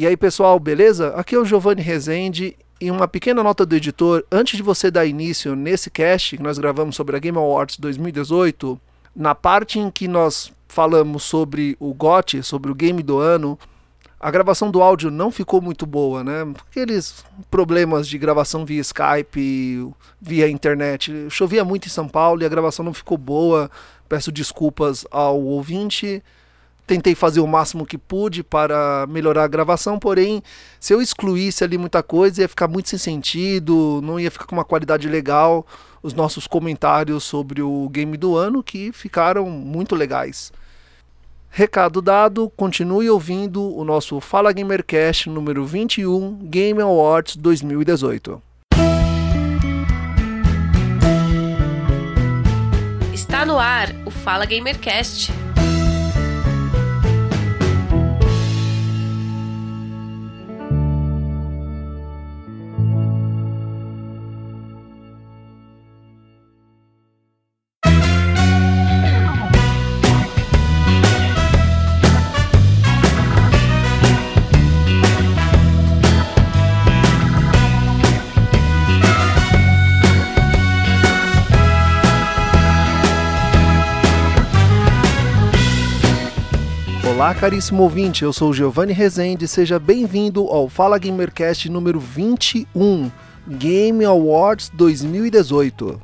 E aí, pessoal, beleza? Aqui é o Giovanni Rezende e uma pequena nota do editor antes de você dar início nesse cast que nós gravamos sobre a Game Awards 2018, na parte em que nós falamos sobre o GOT, sobre o game do ano, a gravação do áudio não ficou muito boa, né? Aqueles problemas de gravação via Skype, via internet. Chovia muito em São Paulo e a gravação não ficou boa. Peço desculpas ao ouvinte. Tentei fazer o máximo que pude para melhorar a gravação, porém, se eu excluísse ali muita coisa, ia ficar muito sem sentido, não ia ficar com uma qualidade legal. Os nossos comentários sobre o game do ano que ficaram muito legais. Recado dado, continue ouvindo o nosso Fala Gamercast número 21 Game Awards 2018. Está no ar o Fala Gamercast. Olá, caríssimo ouvinte, eu sou Giovanni Rezende, seja bem-vindo ao Fala Gamercast número 21, Game Awards 2018.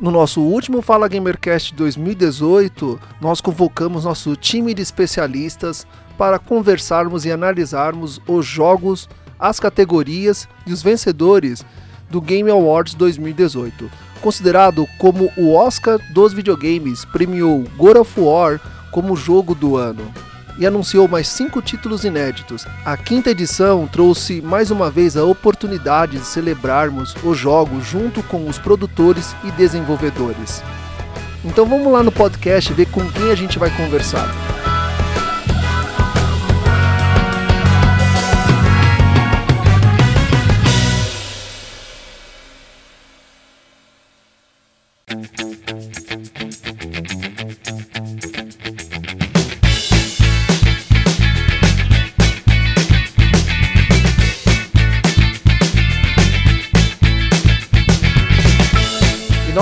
No nosso último Fala Gamercast 2018, nós convocamos nosso time de especialistas para conversarmos e analisarmos os jogos, as categorias e os vencedores do Game Awards 2018. Considerado como o Oscar dos videogames, premiou God of War como jogo do ano e anunciou mais cinco títulos inéditos. A quinta edição trouxe mais uma vez a oportunidade de celebrarmos os jogos junto com os produtores e desenvolvedores. Então vamos lá no podcast ver com quem a gente vai conversar.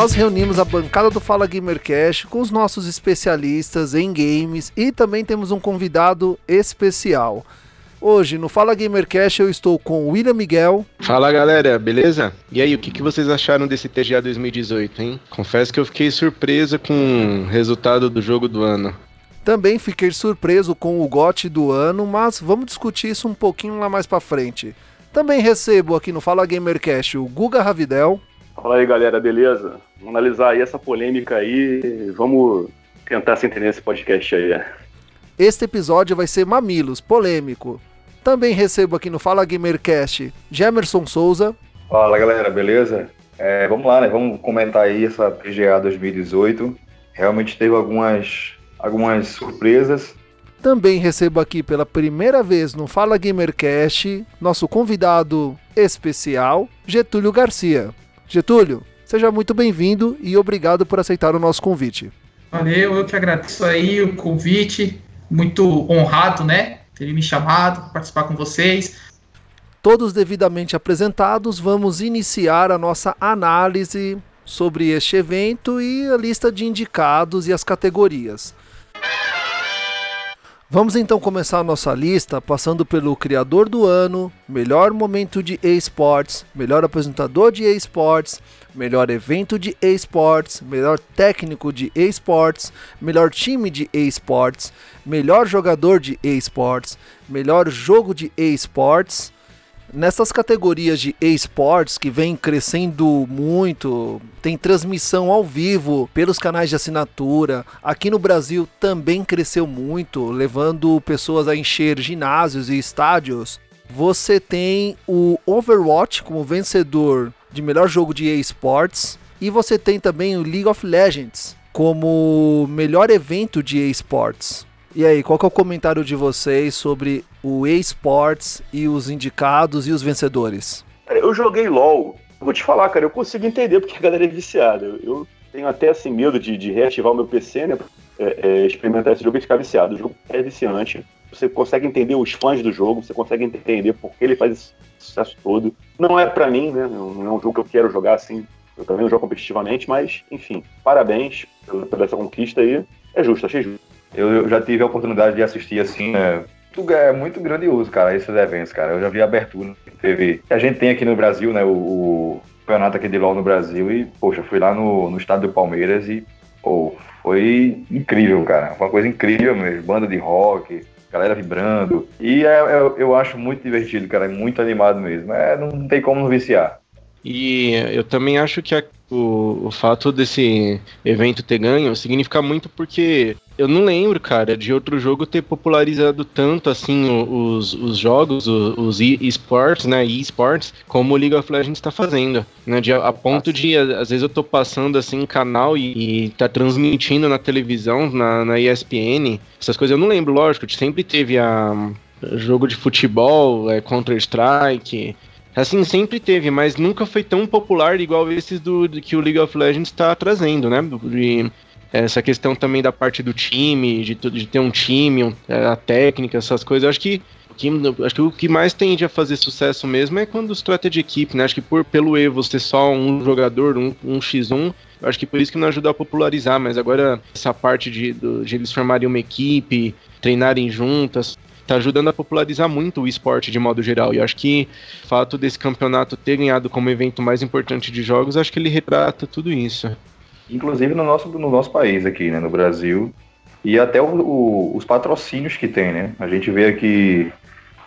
Nós reunimos a bancada do Fala Gamercast com os nossos especialistas em games e também temos um convidado especial. Hoje no Fala Gamercast eu estou com o William Miguel. Fala galera, beleza? E aí, o que, que vocês acharam desse TGA 2018, hein? Confesso que eu fiquei surpresa com o resultado do jogo do ano. Também fiquei surpreso com o GOT do ano, mas vamos discutir isso um pouquinho lá mais para frente. Também recebo aqui no Fala Gamercast o Guga Ravidel. Fala aí, galera, beleza? Vamos analisar aí essa polêmica aí. Vamos tentar se entender nesse podcast aí. Este episódio vai ser mamilos, polêmico. Também recebo aqui no Fala Gamercast Gemerson Souza. Fala galera, beleza? É, vamos lá, né? Vamos comentar aí essa PGA 2018. Realmente teve algumas, algumas surpresas. Também recebo aqui pela primeira vez no Fala Gamercast nosso convidado especial, Getúlio Garcia. Getúlio, seja muito bem-vindo e obrigado por aceitar o nosso convite. Valeu, eu que agradeço aí o convite, muito honrado, né, ter me chamado, participar com vocês. Todos devidamente apresentados, vamos iniciar a nossa análise sobre este evento e a lista de indicados e as categorias. Vamos então começar a nossa lista passando pelo criador do ano, melhor momento de esports, melhor apresentador de esports, melhor evento de esports, melhor técnico de esports, melhor time de esports, melhor jogador de esports, melhor jogo de esports Nessas categorias de esportes que vem crescendo muito, tem transmissão ao vivo pelos canais de assinatura. Aqui no Brasil também cresceu muito, levando pessoas a encher ginásios e estádios. Você tem o Overwatch como vencedor de melhor jogo de esportes e você tem também o League of Legends como melhor evento de esportes. E aí, qual é o comentário de vocês sobre o eSports e os indicados e os vencedores? Eu joguei LOL. Vou te falar, cara, eu consigo entender porque a galera é viciada. Eu tenho até assim medo de, de reativar o meu PC, né? É, é, experimentar esse jogo e ficar viciado. O jogo é viciante. você consegue entender os fãs do jogo, você consegue entender por que ele faz esse sucesso todo. Não é para mim, né? Não é um jogo que eu quero jogar assim. Eu também não jogo competitivamente, mas, enfim, parabéns pela, pela essa conquista aí. É justo, achei justo. Eu, eu já tive a oportunidade de assistir assim, né? É muito grandioso, cara, esses eventos, cara. Eu já vi a abertura que teve. Que a gente tem aqui no Brasil, né? O, o campeonato aqui de LOL no Brasil. E, poxa, fui lá no, no estado do Palmeiras e, pô, foi incrível, cara. Foi uma coisa incrível mesmo. Banda de rock, galera vibrando. E é, é, eu acho muito divertido, cara. É muito animado mesmo. É, não tem como não viciar. E eu também acho que a, o, o fato desse evento ter ganho significa muito porque eu não lembro, cara, de outro jogo ter popularizado tanto assim os, os jogos, os esports, né, esports, como o League of Legends está fazendo, né, de, a ponto de às vezes eu tô passando assim canal e, e tá transmitindo na televisão, na, na ESPN, essas coisas eu não lembro, lógico, sempre teve a jogo de futebol, é, Counter Strike, Assim, sempre teve, mas nunca foi tão popular igual esses do, do que o League of Legends está trazendo, né? De, essa questão também da parte do time, de, de ter um time, é, a técnica, essas coisas. Eu acho que, que, acho que o que mais tende a fazer sucesso mesmo é quando se trata de equipe, né? Acho que por, pelo Evo ser só um jogador, um, um x1, eu acho que por isso que não ajuda a popularizar, mas agora essa parte de, de eles formarem uma equipe, treinarem juntas, tá ajudando a popularizar muito o esporte de modo geral. E eu acho que o fato desse campeonato ter ganhado como evento mais importante de jogos, acho que ele retrata tudo isso. Inclusive no nosso, no nosso país aqui, né, no Brasil. E até o, o, os patrocínios que tem, né? A gente vê aqui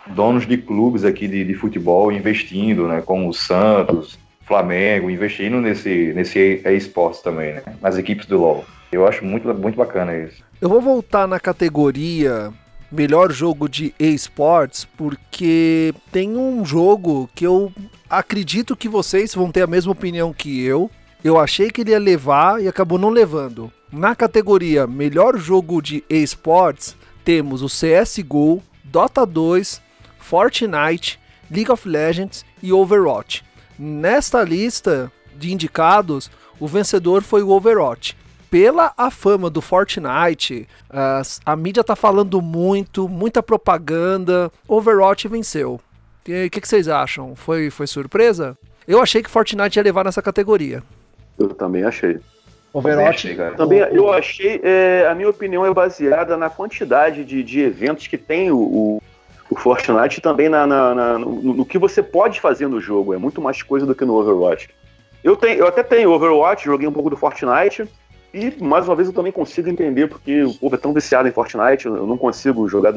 donos de clubes aqui de, de futebol investindo, né? Como o Santos, Flamengo, investindo nesse, nesse esportes também, né? Nas equipes do LoL. Eu acho muito, muito bacana isso. Eu vou voltar na categoria melhor jogo de esportes, porque tem um jogo que eu acredito que vocês vão ter a mesma opinião que eu. Eu achei que ele ia levar e acabou não levando. Na categoria melhor jogo de esportes, temos o CSGO, Dota 2, Fortnite, League of Legends e Overwatch. Nesta lista de indicados, o vencedor foi o Overwatch pela a fama do Fortnite, a, a mídia tá falando muito, muita propaganda. Overwatch venceu. O que, que, que, vocês acham? Foi, foi surpresa? Eu achei que Fortnite ia levar nessa categoria. Eu também achei. Overwatch, também, achei, também eu achei, é, a minha opinião é baseada na quantidade de, de eventos que tem o, o, o Fortnite e também na, na, na no, no, que você pode fazer no jogo. É muito mais coisa do que no Overwatch. Eu, tenho, eu até tenho Overwatch, joguei um pouco do Fortnite. E, mais uma vez, eu também consigo entender porque o povo é tão viciado em Fortnite, eu não consigo jogar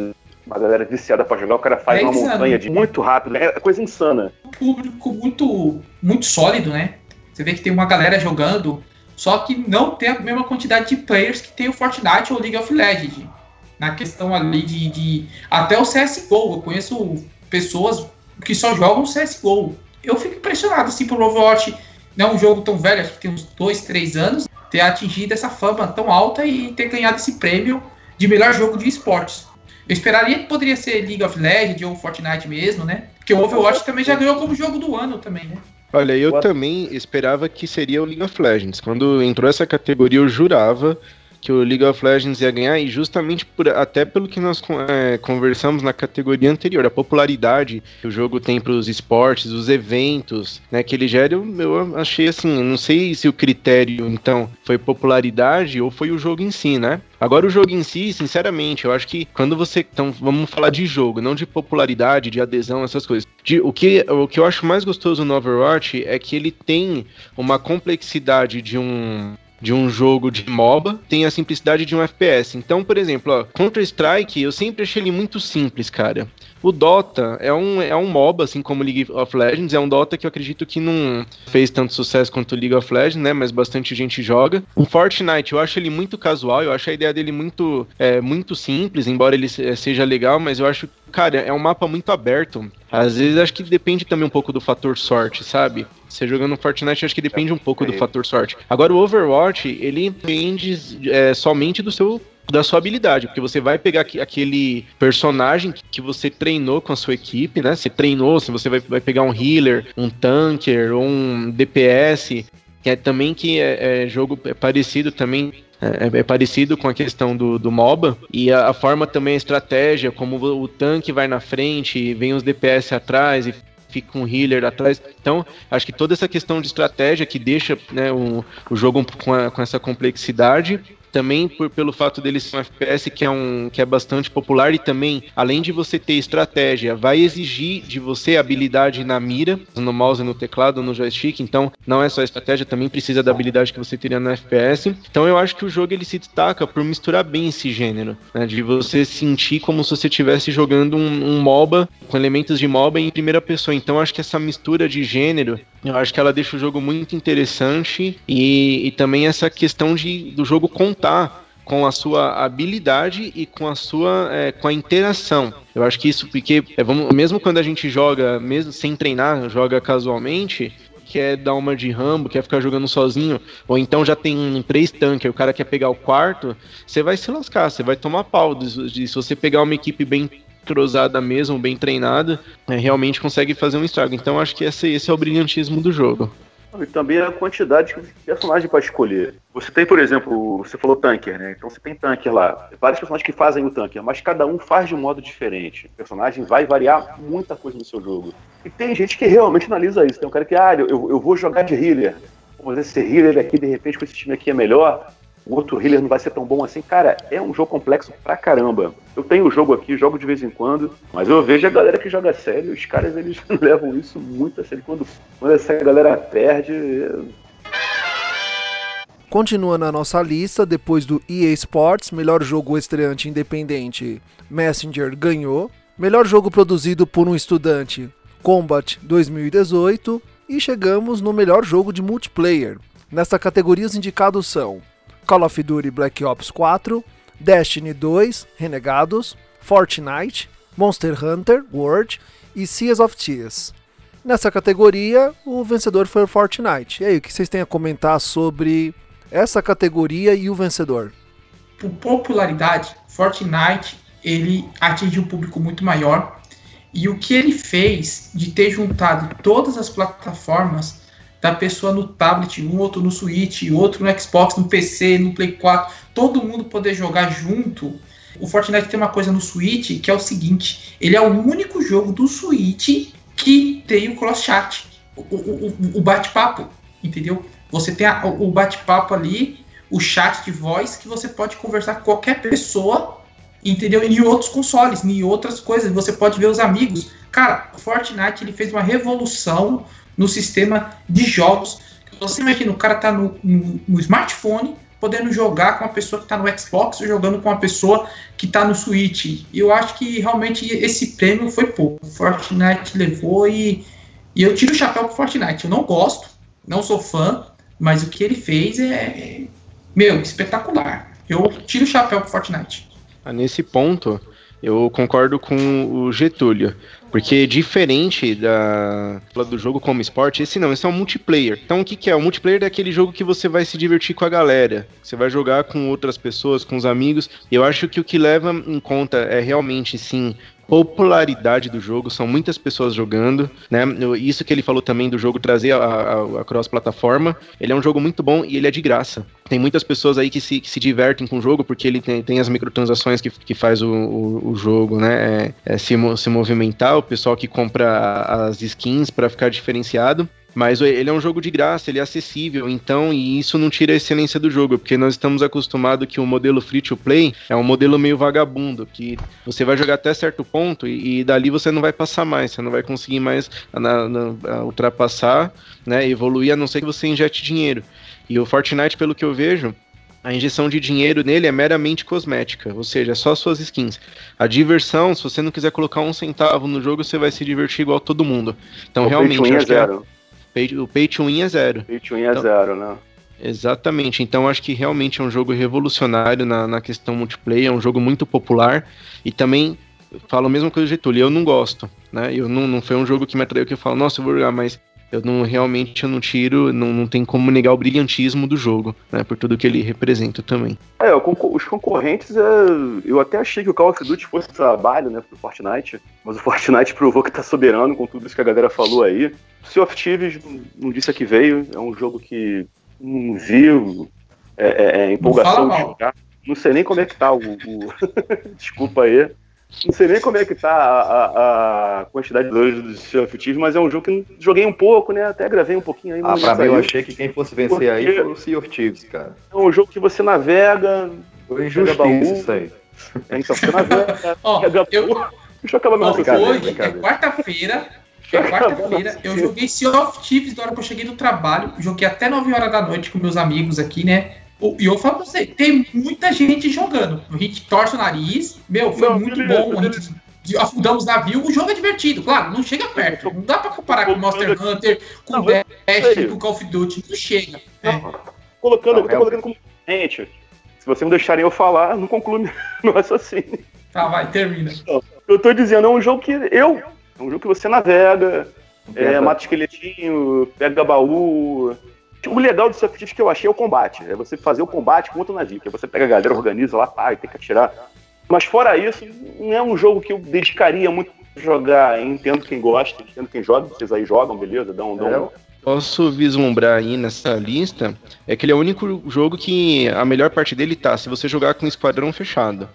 uma galera viciada para jogar, o cara faz é uma montanha de muito rápido, é coisa insana. Um público muito, muito sólido, né? Você vê que tem uma galera jogando, só que não tem a mesma quantidade de players que tem o Fortnite ou League of Legends. Na questão ali de, de até o CSGO, eu conheço pessoas que só jogam CSGO. Eu fico impressionado assim por Overwatch, não é um jogo tão velho, acho que tem uns dois, três anos, ter atingido essa fama tão alta e ter ganhado esse prêmio de melhor jogo de esportes. Eu esperaria que poderia ser League of Legends ou Fortnite mesmo, né? Porque o Overwatch também já ganhou como jogo do ano também, né? Olha, eu também esperava que seria o League of Legends. Quando entrou essa categoria, eu jurava que o League of Legends ia ganhar, e justamente por, até pelo que nós é, conversamos na categoria anterior, a popularidade que o jogo tem para os esportes, os eventos, né, que ele gera, eu, eu achei assim, não sei se o critério, então, foi popularidade ou foi o jogo em si, né? Agora o jogo em si, sinceramente, eu acho que quando você. Então, vamos falar de jogo, não de popularidade, de adesão, essas coisas. De, o, que, o que eu acho mais gostoso no Overwatch é que ele tem uma complexidade de um de um jogo de MOBA tem a simplicidade de um FPS. Então, por exemplo, Counter-Strike, eu sempre achei ele muito simples, cara. O Dota é um, é um MOBA, assim como League of Legends, é um Dota que eu acredito que não fez tanto sucesso quanto o League of Legends, né? Mas bastante gente joga. O Fortnite, eu acho ele muito casual, eu acho a ideia dele muito, é, muito simples, embora ele seja legal, mas eu acho, cara, é um mapa muito aberto. Às vezes acho que depende também um pouco do fator sorte, sabe? Você jogando Fortnite, acho que depende um pouco do fator sorte. Agora, o Overwatch, ele depende é, somente do seu da sua habilidade, porque você vai pegar aquele personagem que você treinou com a sua equipe, né? Você treinou, se você vai, vai pegar um healer, um tanker um DPS, que é também que é, é jogo é parecido também é, é, parecido com a questão do, do MOBA. E a, a, forma também, a estratégia, como o, o tanque vai na frente, vem os DPS atrás e fica um healer atrás. Então, acho que toda essa questão de estratégia que deixa né, um, o jogo com, a, com essa complexidade também por, pelo fato dele ser um FPS que é, um, que é bastante popular e também, além de você ter estratégia, vai exigir de você habilidade na mira, no mouse, no teclado, no joystick, então não é só estratégia, também precisa da habilidade que você teria no FPS. Então eu acho que o jogo ele se destaca por misturar bem esse gênero, né, de você sentir como se você estivesse jogando um, um MOBA com elementos de MOBA em primeira pessoa. Então acho que essa mistura de gênero, eu acho que ela deixa o jogo muito interessante e, e também essa questão de, do jogo contar com a sua habilidade e com a sua é, com a interação. Eu acho que isso porque é, vamos, mesmo quando a gente joga mesmo sem treinar, joga casualmente, quer dar uma de Rambo, quer ficar jogando sozinho, ou então já tem três tanques, o cara quer pegar o quarto, você vai se lascar, você vai tomar pau. Se você pegar uma equipe bem cruzada mesmo, bem treinada, é, realmente consegue fazer um estrago. Então acho que esse, esse é o brilhantismo do jogo. E também a quantidade de personagens para escolher. Você tem, por exemplo, você falou tanker, né? Então você tem tanker lá. Vários personagens que fazem o tanker, mas cada um faz de um modo diferente. O personagem vai variar muita coisa no seu jogo. E tem gente que realmente analisa isso. Tem um cara que, ah, eu, eu vou jogar de healer. Mas esse healer aqui, de repente, com esse time aqui é melhor o outro healer não vai ser tão bom assim. Cara, é um jogo complexo pra caramba. Eu tenho o jogo aqui, jogo de vez em quando, mas eu vejo a galera que joga sério, os caras eles levam isso muito a sério. Quando, quando essa galera perde. Continua na nossa lista, depois do EA Sports, melhor jogo estreante independente, Messenger ganhou. Melhor jogo produzido por um estudante, Combat 2018. E chegamos no melhor jogo de multiplayer. Nesta categoria, os indicados são Call of Duty Black Ops 4, Destiny 2, Renegados, Fortnite, Monster Hunter World e Seas of Thieves. Nessa categoria, o vencedor foi o Fortnite. E aí, o que vocês têm a comentar sobre essa categoria e o vencedor? Por popularidade, Fortnite ele atinge um público muito maior e o que ele fez de ter juntado todas as plataformas da pessoa no tablet, um outro no Switch, outro no Xbox, no PC, no Play 4, todo mundo poder jogar junto. O Fortnite tem uma coisa no Switch que é o seguinte: ele é o único jogo do Switch que tem o cross-chat, o, o, o bate-papo, entendeu? Você tem a, o bate-papo ali, o chat de voz, que você pode conversar com qualquer pessoa, entendeu? Em outros consoles, em outras coisas, você pode ver os amigos. Cara, o Fortnite ele fez uma revolução no sistema de jogos. Você imagina, o cara tá no, no, no smartphone, podendo jogar com uma pessoa que está no Xbox jogando com uma pessoa que está no Switch. Eu acho que realmente esse prêmio foi pouco. Fortnite levou e, e eu tiro o chapéu pro Fortnite. Eu não gosto, não sou fã, mas o que ele fez é, meu, espetacular. Eu tiro o chapéu pro Fortnite. Ah, nesse ponto, eu concordo com o Getúlio. Porque diferente da do jogo como esporte, esse não, esse é um multiplayer. Então o que, que é? O multiplayer é aquele jogo que você vai se divertir com a galera. Você vai jogar com outras pessoas, com os amigos. Eu acho que o que leva em conta é realmente sim popularidade do jogo, são muitas pessoas jogando, né? Isso que ele falou também do jogo trazer a, a, a cross-plataforma, ele é um jogo muito bom e ele é de graça. Tem muitas pessoas aí que se, que se divertem com o jogo porque ele tem, tem as microtransações que, que faz o, o, o jogo, né? É, é se, se movimentar, o pessoal que compra as skins para ficar diferenciado. Mas ele é um jogo de graça, ele é acessível, então, e isso não tira a excelência do jogo, porque nós estamos acostumados que o modelo free to play é um modelo meio vagabundo, que você vai jogar até certo ponto e, e dali você não vai passar mais, você não vai conseguir mais na, na, ultrapassar, né, evoluir, a não ser que você injete dinheiro. E o Fortnite, pelo que eu vejo, a injeção de dinheiro nele é meramente cosmética, ou seja, é só suas skins. A diversão, se você não quiser colocar um centavo no jogo, você vai se divertir igual todo mundo. Então, o realmente. Acho é zero. É Pay, o pay to win é zero. Pay to win é então, zero, né? Exatamente, então acho que realmente é um jogo revolucionário na, na questão multiplayer, é um jogo muito popular e também falo a mesma coisa do Getúlio, eu não gosto, né? Eu não, não foi um jogo que me atraiu que eu falo, nossa, eu vou jogar, mas eu não realmente eu não tiro, não, não tem como negar o brilhantismo do jogo, né? Por tudo que ele representa também. É, os concorrentes, é, eu até achei que o Call of Duty fosse trabalho, né, pro Fortnite, mas o Fortnite provou que tá soberano com tudo isso que a galera falou aí. Sea of Thieves, não disse a que veio, é um jogo que não viu, é, é, é empolgação Não fala de jogar. Não sei nem como é que tá o. o- Desculpa aí. Não sei nem como é que tá a, a- a quantidade de dores do Sea of Thieves, mas é um jogo que eu joguei um pouco, né? Até gravei um pouquinho aí. Ah, pra mim eu achei que quem fosse vencer aí Porque- foi o Sea of Thieves, cara. É um jogo que você navega. Foi Pega baú. injustiça isso aí. é, Então, você navega. Ó, eu- baú. Deixa eu acabar meu hoje é quarta-feira. É quarta-feira. Eu joguei Sea of Thieves na hora que eu cheguei do trabalho. Joguei até 9 horas da noite com meus amigos aqui, né? O- E eu falo pra você, tem muita gente jogando. A gente torce o nariz. Meu, foi Não, muito beleza, bom. A gente afundamos navio. O jogo é divertido, claro, não chega perto. Não dá pra comparar com Monster Hunter, com Não, Dash, com Call of Duty. Não chega. É. Colocando, Não, eu tô realmente. colocando como. Gente, se vocês não deixarem eu falar, não concluo meu raciocínio. Tá, vai, termina. Eu tô dizendo, é um jogo que eu. É um jogo que você navega, é, mata esqueletinho, pega baú. O legal do Thieves que eu achei é o combate. É você fazer o combate com outro navio. Que você pega a galera, organiza lá, pá, e tem que atirar. Mas fora isso, não é um jogo que eu dedicaria muito pra jogar. Entendo quem gosta, entendo quem joga. Vocês aí jogam, beleza? Dão, dão, É, Posso vislumbrar aí nessa lista é que ele é o único jogo que a melhor parte dele tá se você jogar com esquadrão fechado.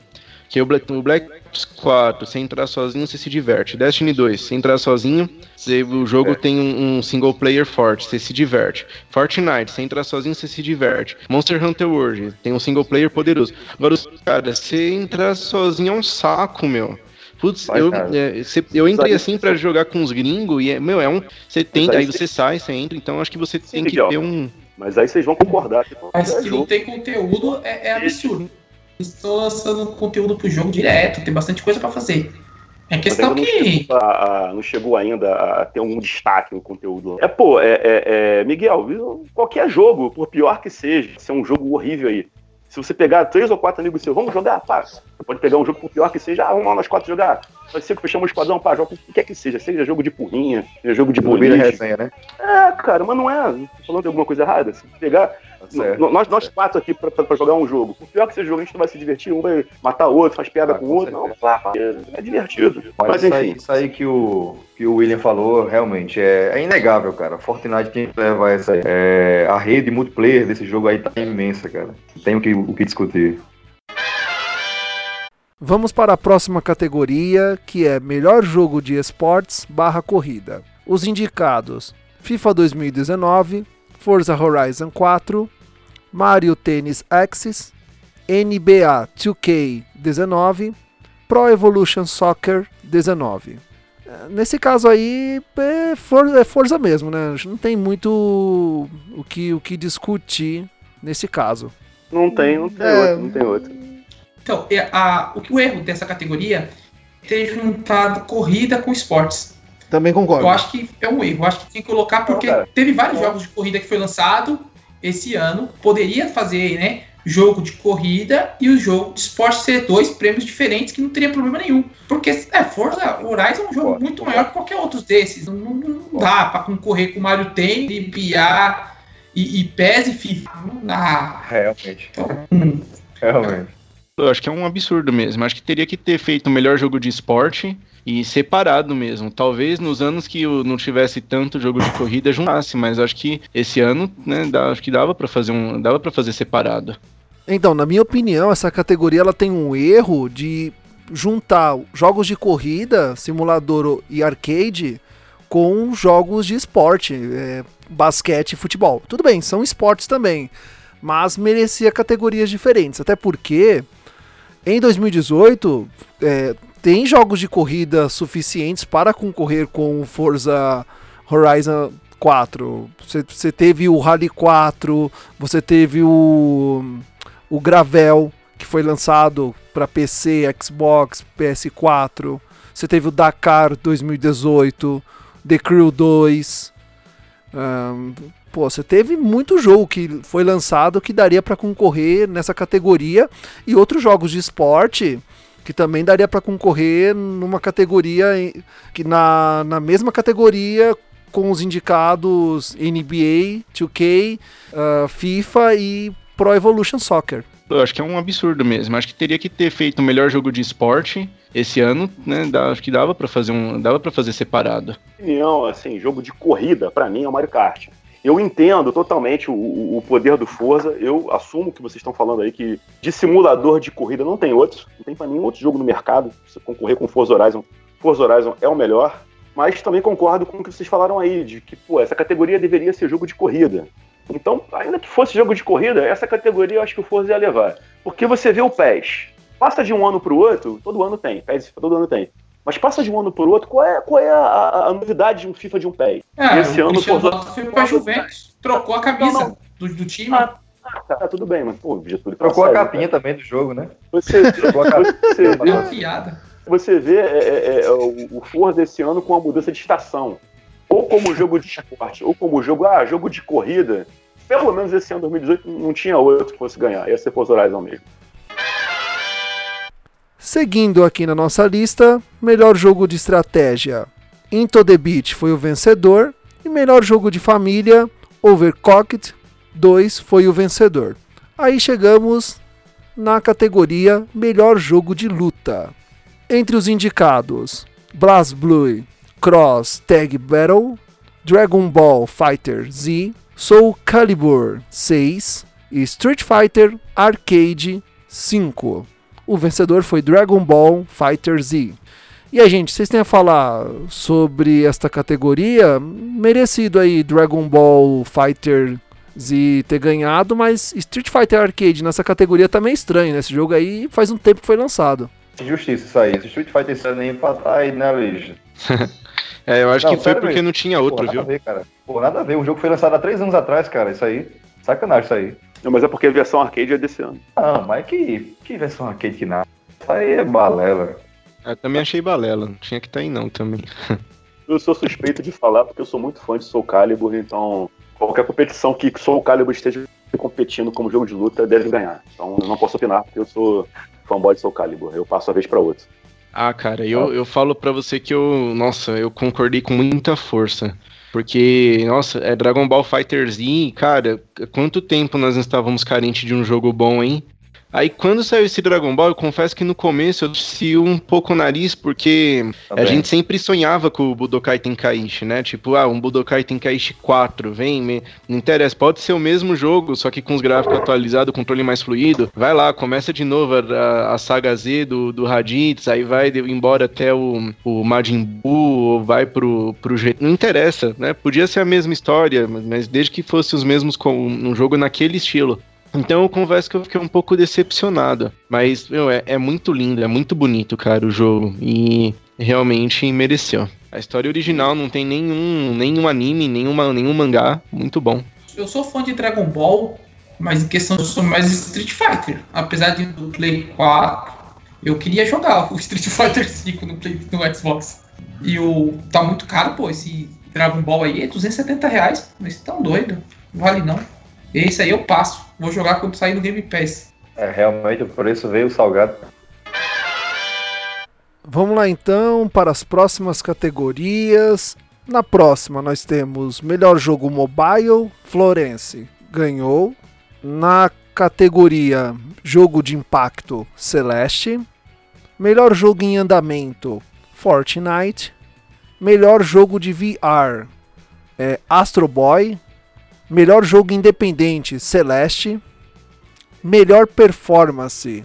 Que o Black, o Black Ops 4, sem entrar sozinho, você se diverte. Destiny 2, sem entrar sozinho, você- o jogo É. tem um, um single player forte, você se diverte. Fortnite, sem entrar sozinho, você se diverte. Monster Hunter World, tem um single player poderoso. Agora, os- cara, você entrar sozinho é um saco, meu. Putz, Vai, eu, é, cê- eu entrei assim pra jogar com os gringos e, é, meu, é um. Você tem, aí aí cê- você sai, você entra, então acho que você tem que ter um. Mas aí vocês vão concordar. que Mas é que não tem conteúdo é, é absurdo. Estou lançando conteúdo pro jogo direto, tem bastante coisa pra fazer. É questão ainda não que. chegou, a- a- não chegou ainda a ter um destaque no conteúdo. É, pô, é, é- é, Miguel, qualquer jogo, por pior que seja, se é um jogo horrível aí. Se você pegar três ou quatro amigos seus, vamos jogar, pá. Você pode pegar um jogo por pior que seja, ah, vamos lá nós quatro jogar. Nós cinco fechamos o esquadrão, pá, joga o que quer que seja. Seja jogo de porrinha, seja jogo de Não boliche. resenha, né? É, cara, mas não é. Tô falando de alguma coisa errada. Se pegar Tá certo. N- Nós, nós quatro aqui pra, pra- pra jogar um jogo. Por pior que seja jogo, a gente não vai se divertir. Um vai matar o outro, faz piada Ah, com o outro. Não, lá, pá, é divertido. Mas, Mas, isso, aí, enfim. isso aí que o, que o William falou, realmente, é, é inegável, cara. Fortnite tem que levar essa aí. É, a rede multiplayer desse jogo aí tá imensa, cara. Tem o que, o que discutir. Vamos para a próxima categoria, que é melhor jogo de esportes barra corrida. Os indicados: FIFA 2019, Forza Horizon 4, Mario Tennis Axis, NBA 2K19, Pro Evolution Soccer 19. Eh, Nesse caso aí é For- é Forza mesmo, né? Não tem muito o que, o que discutir nesse caso. Não tem, não tem É. outro, não tem outro. Então, é, a- o que o erro dessa categoria é ter juntado corrida com esportes. Também concordo. Eu acho que é um erro. Eu acho que tem que colocar porque Não, teve vários jogos de corrida que foi lançado esse ano. Poderia fazer, né? Jogo de corrida e o jogo de esporte ser dois prêmios diferentes que não teria problema nenhum. Porque, é, Forza Horizon é um jogo muito maior que qualquer outro desses. Não, não- não dá pra concorrer com Mario Tennis, e, e PES e FIFA. Não dá. Realmente. Hum. Realmente. Eu acho que é um absurdo mesmo. Acho que teria que ter feito o melhor jogo de esporte e separado mesmo. Talvez nos anos que não tivesse tanto jogo de corrida juntasse, mas acho que esse ano, né, acho que dava pra fazer um, dava para fazer separado. Então, na minha opinião, essa categoria ela tem um erro de juntar jogos de corrida, simulador e arcade com jogos de esporte, é, basquete e futebol. Tudo bem, são esportes também, mas merecia categorias diferentes, até porque em 2018 é, tem jogos de corrida suficientes para concorrer com o Forza Horizon 4. Você, teve o Rally 4, você teve o, o Gravel, que foi lançado para PC, Xbox, PS4. Você teve o Dakar 2018, The Crew 2. Ahn, pô, você teve muito jogo que foi lançado que daria para concorrer nessa categoria e outros jogos de esporte que também daria para concorrer numa categoria que na, na mesma categoria com os indicados NBA, 2K, ah, FIFA e Pro Evolution Soccer. Eu acho que é um absurdo mesmo. Acho que teria que ter feito o melhor jogo de esporte esse ano, né? dá- acho que dava pra fazer um, dava para fazer separado. opinião, assim, jogo de corrida, pra mim, é o Mario Kart. Eu entendo totalmente o, o poder do Forza. Eu assumo que vocês estão falando aí que de simulador de corrida não tem outro. Não tem para nenhum outro jogo no mercado. Você concorrer com Forza Horizon. Forza Horizon é o melhor. Mas também concordo com o que vocês falaram aí, de que, pô, essa categoria deveria ser jogo de corrida. Então, ainda que fosse jogo de corrida, essa categoria eu acho que o Forza ia levar. Porque você vê o PES. Passa de um ano para o outro, todo ano tem. PES todo ano tem. Mas passa de um ano para o outro, qual é, qual é a, a, a, novidade de um FIFA de um PES? É, Esse o ano o Forza... foi pra Juventus, trocou a camisa não, não. Do, do, time. Ah, tá, tudo bem, mas pô, Getúlio. Trocou a capinha cara. também do jogo, né? Você, trocou a capinha. Você vê, uma piada. Você vê é, é, é, o, o Forza esse ano com a mudança de estação. Ou como jogo de esporte, ou como jogo, ah, jogo de corrida. Pelo menos esse ano, 2018, não tinha outro que fosse ganhar. Ia ser Forza Horizon mesmo. Seguindo aqui na nossa lista, melhor jogo de estratégia. Into the Beat foi o vencedor e melhor jogo de família, Overcooked 2 foi o vencedor. Aí chegamos na categoria melhor jogo de luta. Entre os indicados, BlazBlue Cross Tag Battle, Dragon Ball Fighter Z, Soul Calibur 6 e Street Fighter Arcade 5 o vencedor foi Dragon Ball Fighter Z. E aí, gente, vocês têm a falar sobre esta categoria? Merecido aí Dragon Ball Fighter Z ter ganhado, mas Street Fighter Arcade nessa categoria tá meio estranho, né? Esse jogo aí faz um tempo que foi lançado. Injustiça isso aí. Street Fighter Z nem empatar aí na lista. é, eu acho não, que foi porque mesmo. não tinha outro, Pô, viu? Nada a ver, cara. Pô, nada a ver. O jogo foi lançado há três anos atrás, cara. Isso aí. Sacanagem isso aí. Não, mas é porque a versão arcade é desse ano. Ah, mas que, que versão arcade que nada? Isso aí é balela. Eu também achei balela, não tinha que estar tá aí não também. eu sou suspeito de falar porque eu sou muito fã de Soul Calibur, então qualquer competição que Soul Calibur esteja competindo como jogo de luta deve ganhar. Então eu não posso opinar porque eu sou fanboy de Soul Calibur, eu passo a vez para outro. Ah, cara, eu, eu falo para você que eu, nossa, eu concordei com muita força. Porque, nossa, é Dragon Ball Fighter Z, cara, quanto tempo nós estávamos carentes de um jogo bom, hein? Aí quando saiu esse Dragon Ball, eu confesso que no começo eu desci um pouco o nariz, porque tá a gente sempre sonhava com o Budokai Tenkaichi, né? Tipo, ah, um Budokai Tenkaichi 4, vem, me... não interessa, pode ser o mesmo jogo, só que com os gráficos atualizados, controle mais fluido. Vai lá, começa de novo a, a saga Z do, do Raditz, aí vai embora até o, o Majin Buu, ou vai pro, pro G... Não interessa, né? Podia ser a mesma história, mas desde que fosse os mesmos com um jogo naquele estilo. Então eu confesso que eu fiquei um pouco decepcionado. Mas, meu, é, é muito lindo, é muito bonito, cara, o jogo. E realmente mereceu. A história original não tem nenhum, nenhum anime, nenhuma, nenhum mangá. Muito bom. Eu sou fã de Dragon Ball, mas em questão eu sou mais Street Fighter. Apesar de do Play 4, eu queria jogar o Street Fighter 5 no, Play, no Xbox. E o tá muito caro, pô, esse Dragon Ball aí é 270 reais. Mas tão doido. Vale não. Esse aí eu passo. Vou jogar quando sair no Game Pass. É, realmente o preço veio salgado. Vamos lá então para as próximas categorias. Na próxima nós temos melhor jogo mobile, Florence ganhou. Na categoria jogo de impacto, Celeste. Melhor jogo em andamento, Fortnite. Melhor jogo de VR, é Astro Boy, Melhor jogo independente, Celeste. Melhor performance,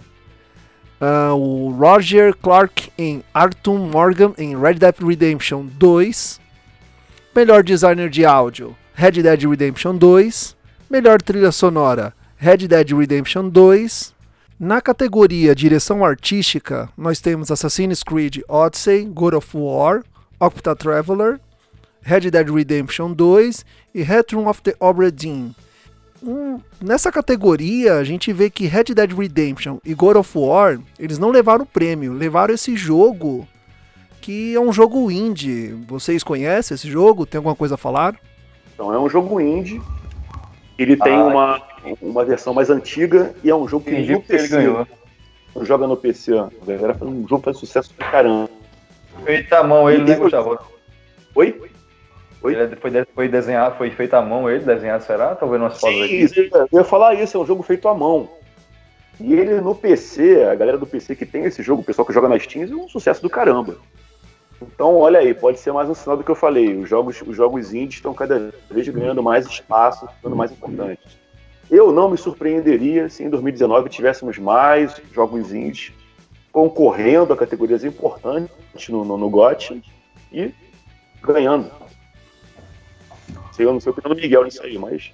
uh, o Roger Clark em Arthur Morgan em Red Dead Redemption 2. Melhor designer de áudio, Red Dead Redemption 2. Melhor trilha sonora, Red Dead Redemption 2. Na categoria direção artística, nós temos Assassin's Creed Odyssey, God of War, Octa Traveler, Red Dead Redemption 2 e Return of the Obra Dinn. Um, nessa categoria, a gente vê que Red Dead Redemption e God of War, eles não levaram o prêmio, levaram esse jogo que é um jogo indie. Vocês conhecem esse jogo? Tem alguma coisa a falar? Então, é um jogo indie. Ele tem ah, uma, uma versão mais antiga e é um jogo que no PC, ele ganhou. Joga no PC, ó. Galera, um jogo faz sucesso pra caramba. Feita a mão ele, né, Gustavo? Oi? Oi? Ele foi, foi desenhado, foi feito à mão ele, desenhado, será? Tô vendo umas fotos aqui. Sim, eu ia falar isso, é um jogo feito à mão. E ele no PC, a galera do PC que tem esse jogo, o pessoal que joga nas Steam, é um sucesso do caramba. Então, olha aí, pode ser mais um sinal do que eu falei. Os jogos, os jogos indies estão cada vez ganhando mais espaço, ficando mais importantes. Eu não me surpreenderia se em 2019 tivéssemos mais jogos indies concorrendo a categorias importantes no, no, no GOT e ganhando. Sei, eu não sei o que do Miguel nisso aí, mas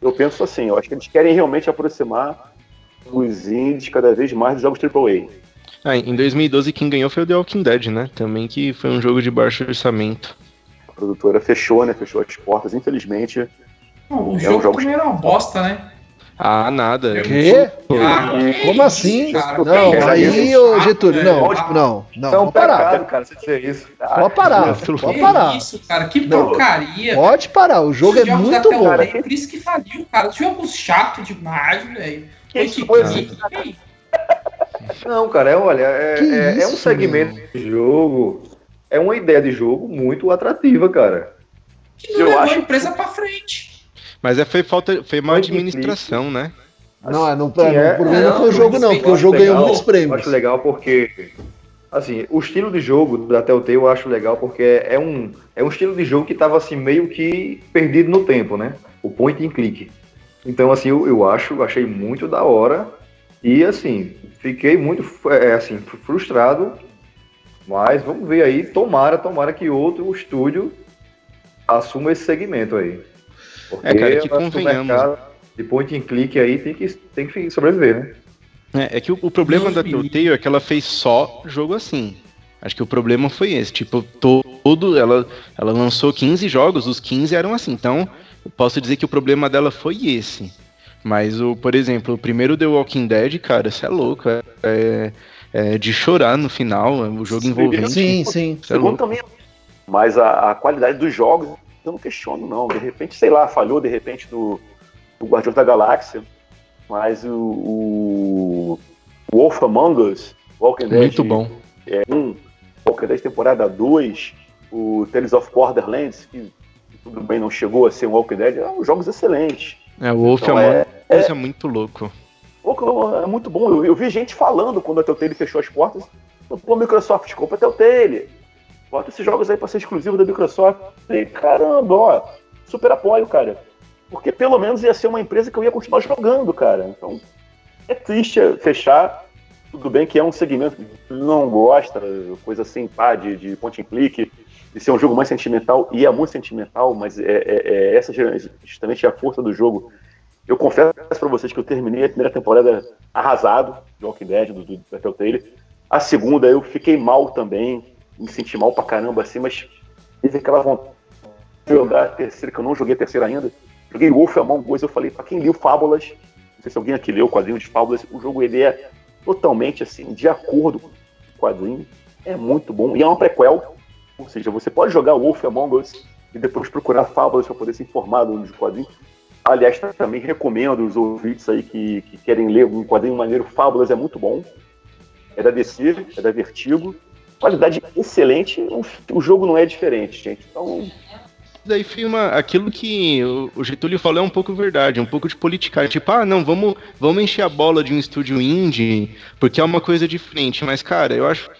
eu penso assim, eu acho que eles querem realmente aproximar os indies cada vez mais dos jogos AAA. Ah, em 2012 quem ganhou foi o The Walking Dead, né? Também que foi um jogo de baixo orçamento. A produtora fechou, né? Fechou as portas, infelizmente. Não, o é jogo um jogo também era uma bosta, né? Ah, nada. Quê? Ah, Como assim? Cara, não, aí, ô Getúlio, não, não, não. Não, é um pecado, cara, você dizer isso. Pode parar, pode parar. isso, cara, que porcaria. Pode parar, o jogo é muito bom. Cara, por isso que faliu, cara. Jogos chato demais, velho. Que, que coisa. Não, cara, é, olha, é, é, isso, é um segmento meu? de jogo, é uma ideia de jogo muito atrativa, cara. Que não eu acho a empresa pra frente. Mas é, foi falta, foi má administração, né? Não, é, não, não, é, o problema não, foi o jogo não, porque o jogo legal, ganhou muitos prêmios. Eu acho legal porque, assim, o estilo de jogo da Telltale eu acho legal porque é um, é um estilo de jogo que tava assim, meio que perdido no tempo, né? O point and click. Então, assim, eu, eu acho, achei muito da hora e, assim, fiquei muito é, assim, frustrado, mas vamos ver aí, tomara, tomara que outro estúdio assuma esse segmento aí. Porque é, cara, que convenhamos. De point and click aí tem que, tem que sobreviver, né? É, é que o, o problema da Telltale é que ela fez só jogo assim. Acho que o problema foi esse. Tipo, todo. Ela, ela lançou 15 jogos, os 15 eram assim. Então, eu posso dizer que o problema dela foi esse. Mas, o, por exemplo, o primeiro The Walking Dead, cara, isso é louco. É, é, é de chorar no final, é o jogo envolvente. Sim, sim. É Segundo também. Mas a, a, qualidade dos jogos, eu não questiono, não. De repente, sei lá, falhou de repente do, do Guardião da Galáxia. Mas o, o Wolf Among Us, Walking Dead. Muito bom. É, um, Walking Dead temporada 2, o Tales of Borderlands, que tudo bem, não chegou a ser um Walking Dead, são jogos excelentes. É, o Wolf então, é, é, é, é muito louco. É muito bom. Eu, eu, vi gente falando quando a Telltale fechou as portas. Pô, Microsoft, compra a Telltale. Bota esses jogos aí pra ser exclusivo da Microsoft. E, caramba, ó, super apoio, cara. Porque pelo menos ia ser uma empresa que eu ia continuar jogando, cara. Então, é triste fechar. Tudo bem que é um segmento que não gosta, coisa assim, pá, de, de point and click, de ser um jogo mais sentimental, e é muito sentimental, mas é, é, é essa justamente a força do jogo. Eu confesso para vocês que eu terminei a primeira temporada arrasado de Walking Dead, do, do, da Telltale. A segunda eu fiquei mal também, me senti mal pra caramba assim, mas teve aquela vontade de jogar a terceira, que eu não joguei a terceira ainda. Joguei Wolf Among Us, eu falei, pra quem leu Fábulas, não sei se alguém aqui leu o quadrinho de Fábulas, o jogo ele é totalmente assim, de acordo com o quadrinho, é muito bom, e é uma prequel, ou seja, você pode jogar Wolf Among Us e depois procurar fábulas para poder se informar dos quadrinhos. Aliás, também recomendo os ouvintes aí que, que querem ler um quadrinho maneiro, Fábulas é muito bom. É da DC, é da Vertigo. Qualidade excelente, o, jogo não é diferente, gente. Então, daí filma aquilo que o Getúlio falou é um pouco verdade, um pouco de politicagem. Tipo, ah, não, vamos, vamos encher a bola de um estúdio indie, porque é uma coisa diferente. Mas, cara, eu acho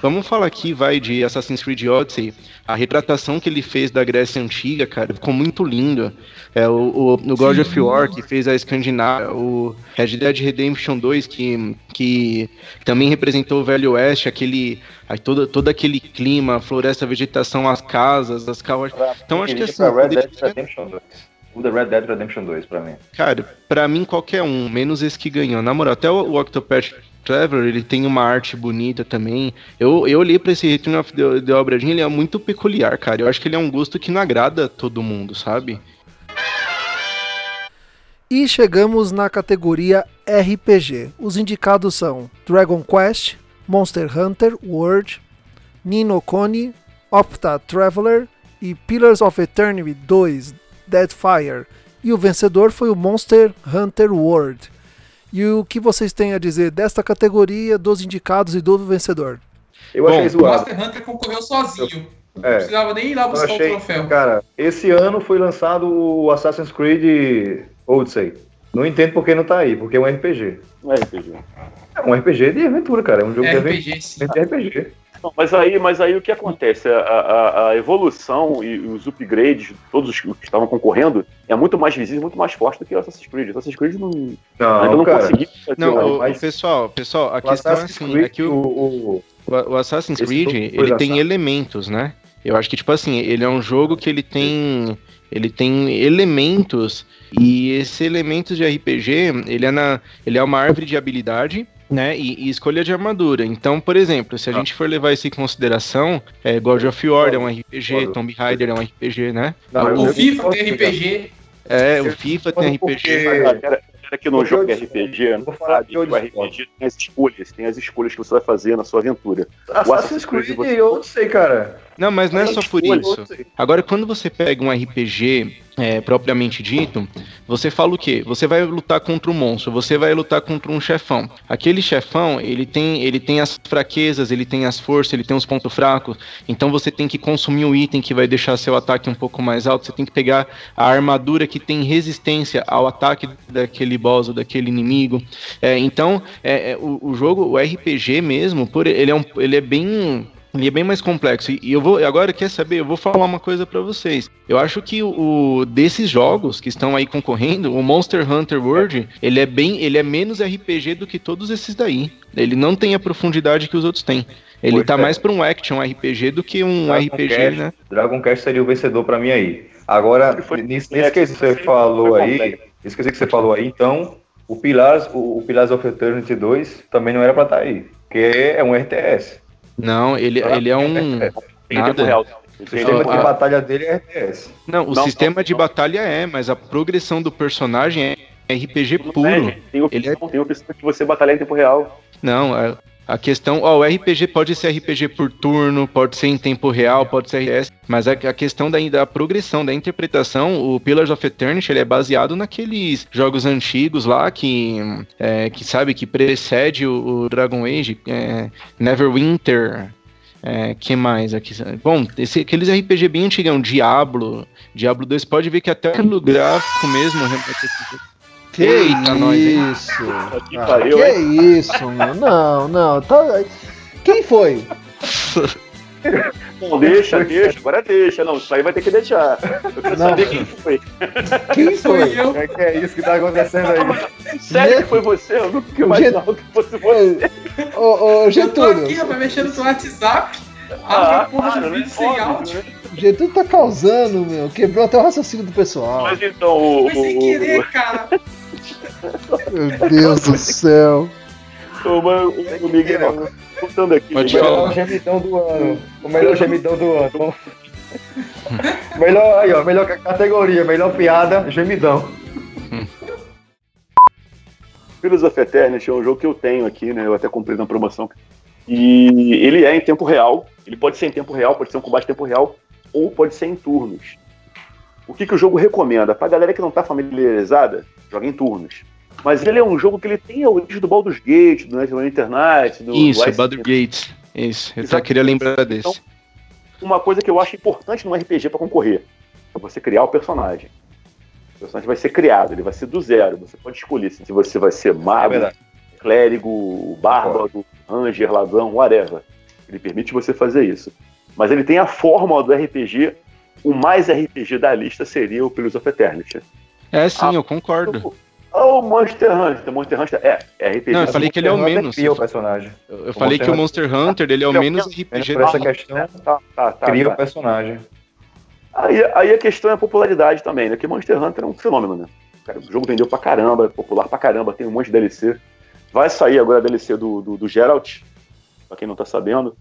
Vamos falar aqui, vai, de Assassin's Creed Odyssey. A retratação que ele fez da Grécia Antiga, cara, ficou muito lindo. É, o, o, God of War, que fez a Escandinávia, o Red Dead Redemption 2, que, que também representou o Velho Oeste, aquele, todo, todo aquele clima, a floresta, a vegetação, as casas, as carros. Então acho que assim. Red Dead Redemption 2. O The Red Dead Redemption 2 pra mim. Cara, pra mim qualquer um, menos esse que ganhou. Na moral, até o, o Octopath Trevor, ele tem uma arte bonita também. Eu, eu olhei pra esse Return of the, the Obra ele é muito peculiar, cara. Eu acho que ele é um gosto que não agrada todo mundo, sabe? E chegamos na categoria RPG. Os indicados são Dragon Quest, Monster Hunter World, Nino Kuni, Opta Traveler e Pillars of Eternity 2 Deadfire. E o vencedor foi o Monster Hunter World. E o que vocês têm a dizer desta categoria, dos indicados e do vencedor? Eu Bom, achei zoado. O Monster Hunter concorreu sozinho. Eu, é, não precisava nem ir lá buscar achei, o troféu. Cara, esse ano foi lançado o Assassin's Creed Odyssey. Não entendo por que não tá aí, porque é um RPG. Um RPG. É um RPG de aventura, cara. É um jogo é de RPG, aventura. Sim. RPG. Não, mas, aí, mas aí o que acontece? A, a, a evolução e os upgrades, todos os que estavam concorrendo, é muito mais visível, muito mais forte do que o Assassin's Creed. Assassin's Creed não, Não, ainda não cara. consegui. fazer Não, o- mas- pessoal, pessoal, a O questão é Assassin's assim, Creed, é que o, o, o- o Assassin's Esse Creed, ele tem elementos, né? Eu acho que, tipo assim, ele é um jogo que ele tem. Ele tem elementos, e esses elementos de RPG, ele é, na, ele é uma árvore de habilidade, né? E, e escolha de armadura. Então, por exemplo, se a Ah. gente for levar isso em consideração, é, God of War é um RPG. Tomb Raider é um RPG, né? Não, O FIFA tem. RPG. É, o FIFA tem RPG. Mas a galera, a galera que não joga eu- RPG eu não vou falar sabe que que eu o discordo. RPG tem as escolhas, tem as escolhas que você vai fazer na sua aventura. Assassin's Creed, você- eu não sei, cara. Não, mas não é só por isso. Agora, quando você pega um RPG é, propriamente dito, você fala o quê? Você vai lutar contra um monstro, você vai lutar contra um chefão. Aquele chefão, ele tem, ele tem as fraquezas, ele tem as forças, ele tem os pontos fracos. Então você tem que consumir o item que vai deixar seu ataque um pouco mais alto. Você tem que pegar a armadura que tem resistência ao ataque daquele boss ou daquele inimigo. É, então, é, é, o, o jogo, o RPG mesmo, por, ele, é um, ele é bem ele é bem mais complexo. E eu vou agora quer saber, eu vou falar uma coisa pra vocês. Eu acho que o, desses jogos que estão aí concorrendo, o Monster Hunter World, ele é bem, ele é menos RPG do que todos esses daí. Ele não tem a profundidade que os outros têm. Ele Pois tá é. mais pra um action RPG do que um Dragon RPG, Quest. né? Dragon Quest seria o vencedor pra mim aí. Agora, nisso, é, nisso que você falou aí, esqueci que você falou aí, então, o Pillars, o, o Pillars of Eternity 2 também não era pra estar aí, porque é um RTS. Não, ele, ele é um Tem Nada. tempo real. O Tem sistema tempo Ah, de real. batalha dele é RTS. Não, o Não, sistema não, de não. batalha é, mas a progressão do personagem é RPG Não puro. é. Tem opção, Ele é- tem opção de você batalhar em tempo real. Não, a, questão, ó, o RPG pode ser RPG por turno, pode ser em tempo real, pode ser RTS, mas a, a questão da, da progressão, da interpretação, o Pillars of Eternity, ele é baseado naqueles jogos antigos lá que, é, que sabe, que precede o, o Dragon Age, é, Neverwinter, é, que mais aqui? Bom, esse, aqueles RPG bem antigão, Diablo, Diablo 2, pode ver que até no gráfico mesmo... Que Eita, nós, isso? que Ah, pariu, que hein? isso, meu? Não, não. Tá... Quem foi? Não, deixa, deixa, agora deixa. Não, isso aí vai ter que deixar. Eu quero Não. saber quem foi. Quem foi? Eu. É que é isso que tá acontecendo aí. Sério que foi você? Eu nunca imaginava que fosse você. Ô, ô, Eu tô Getúlio, aqui, rapaz, mexendo no WhatsApp. Ah, porra para, do né? vídeo sem áudio. né? Getúlio tá causando, meu. Quebrou até o raciocínio do pessoal. Mas então, o. Foi sem querer, cara. Meu Deus do céu. o, o, o, o Miguel, voltando aqui. Pode falar. melhor gemidão do ano. O melhor gemidão do ano. melhor aí, ó. Melhor ca- categoria, melhor piada, gemidão. Of Eternity é um jogo que eu tenho aqui, né? Eu até comprei na promoção. E ele é em tempo real. Ele pode ser em tempo real, pode ser um combate em tempo real, ou pode ser em turnos. O que, que o jogo recomenda? Pra galera que não tá familiarizada, joga em turnos. Mas ele é um jogo que ele tem a origem do Baldur's Gate, do Neverwinter Internet, do Isso, do é Baldur Gates. Isso, eu só queria lembrar desse. Então, uma coisa que eu acho importante num RPG para concorrer é você criar o personagem. O personagem vai ser criado, ele vai ser do zero. Você pode escolher se você vai ser É mago, verdade. clérigo, bárbaro, ranger, ladrão, whatever. Ele permite você fazer isso. Mas ele tem a fórmula do RPG. O mais RPG da lista seria o Pillars of Eternity. É sim, Ah, eu concordo. Oh, Monster Hunter. Monster Hunter é, é RPG. Não, eu falei que ele é o menos. Cria o personagem. Eu, eu falei que o Monster Hunter ele é o menos RPG. Por essa questão, Tá, tá, tá, cria tá. o personagem. Aí, aí a questão é a popularidade também, né? Porque Monster Hunter é um fenômeno, né? Cara, o jogo vendeu pra caramba, é popular pra caramba, tem um monte de DLC. Vai sair agora a DLC do, do, do Geralt, pra quem não tá sabendo.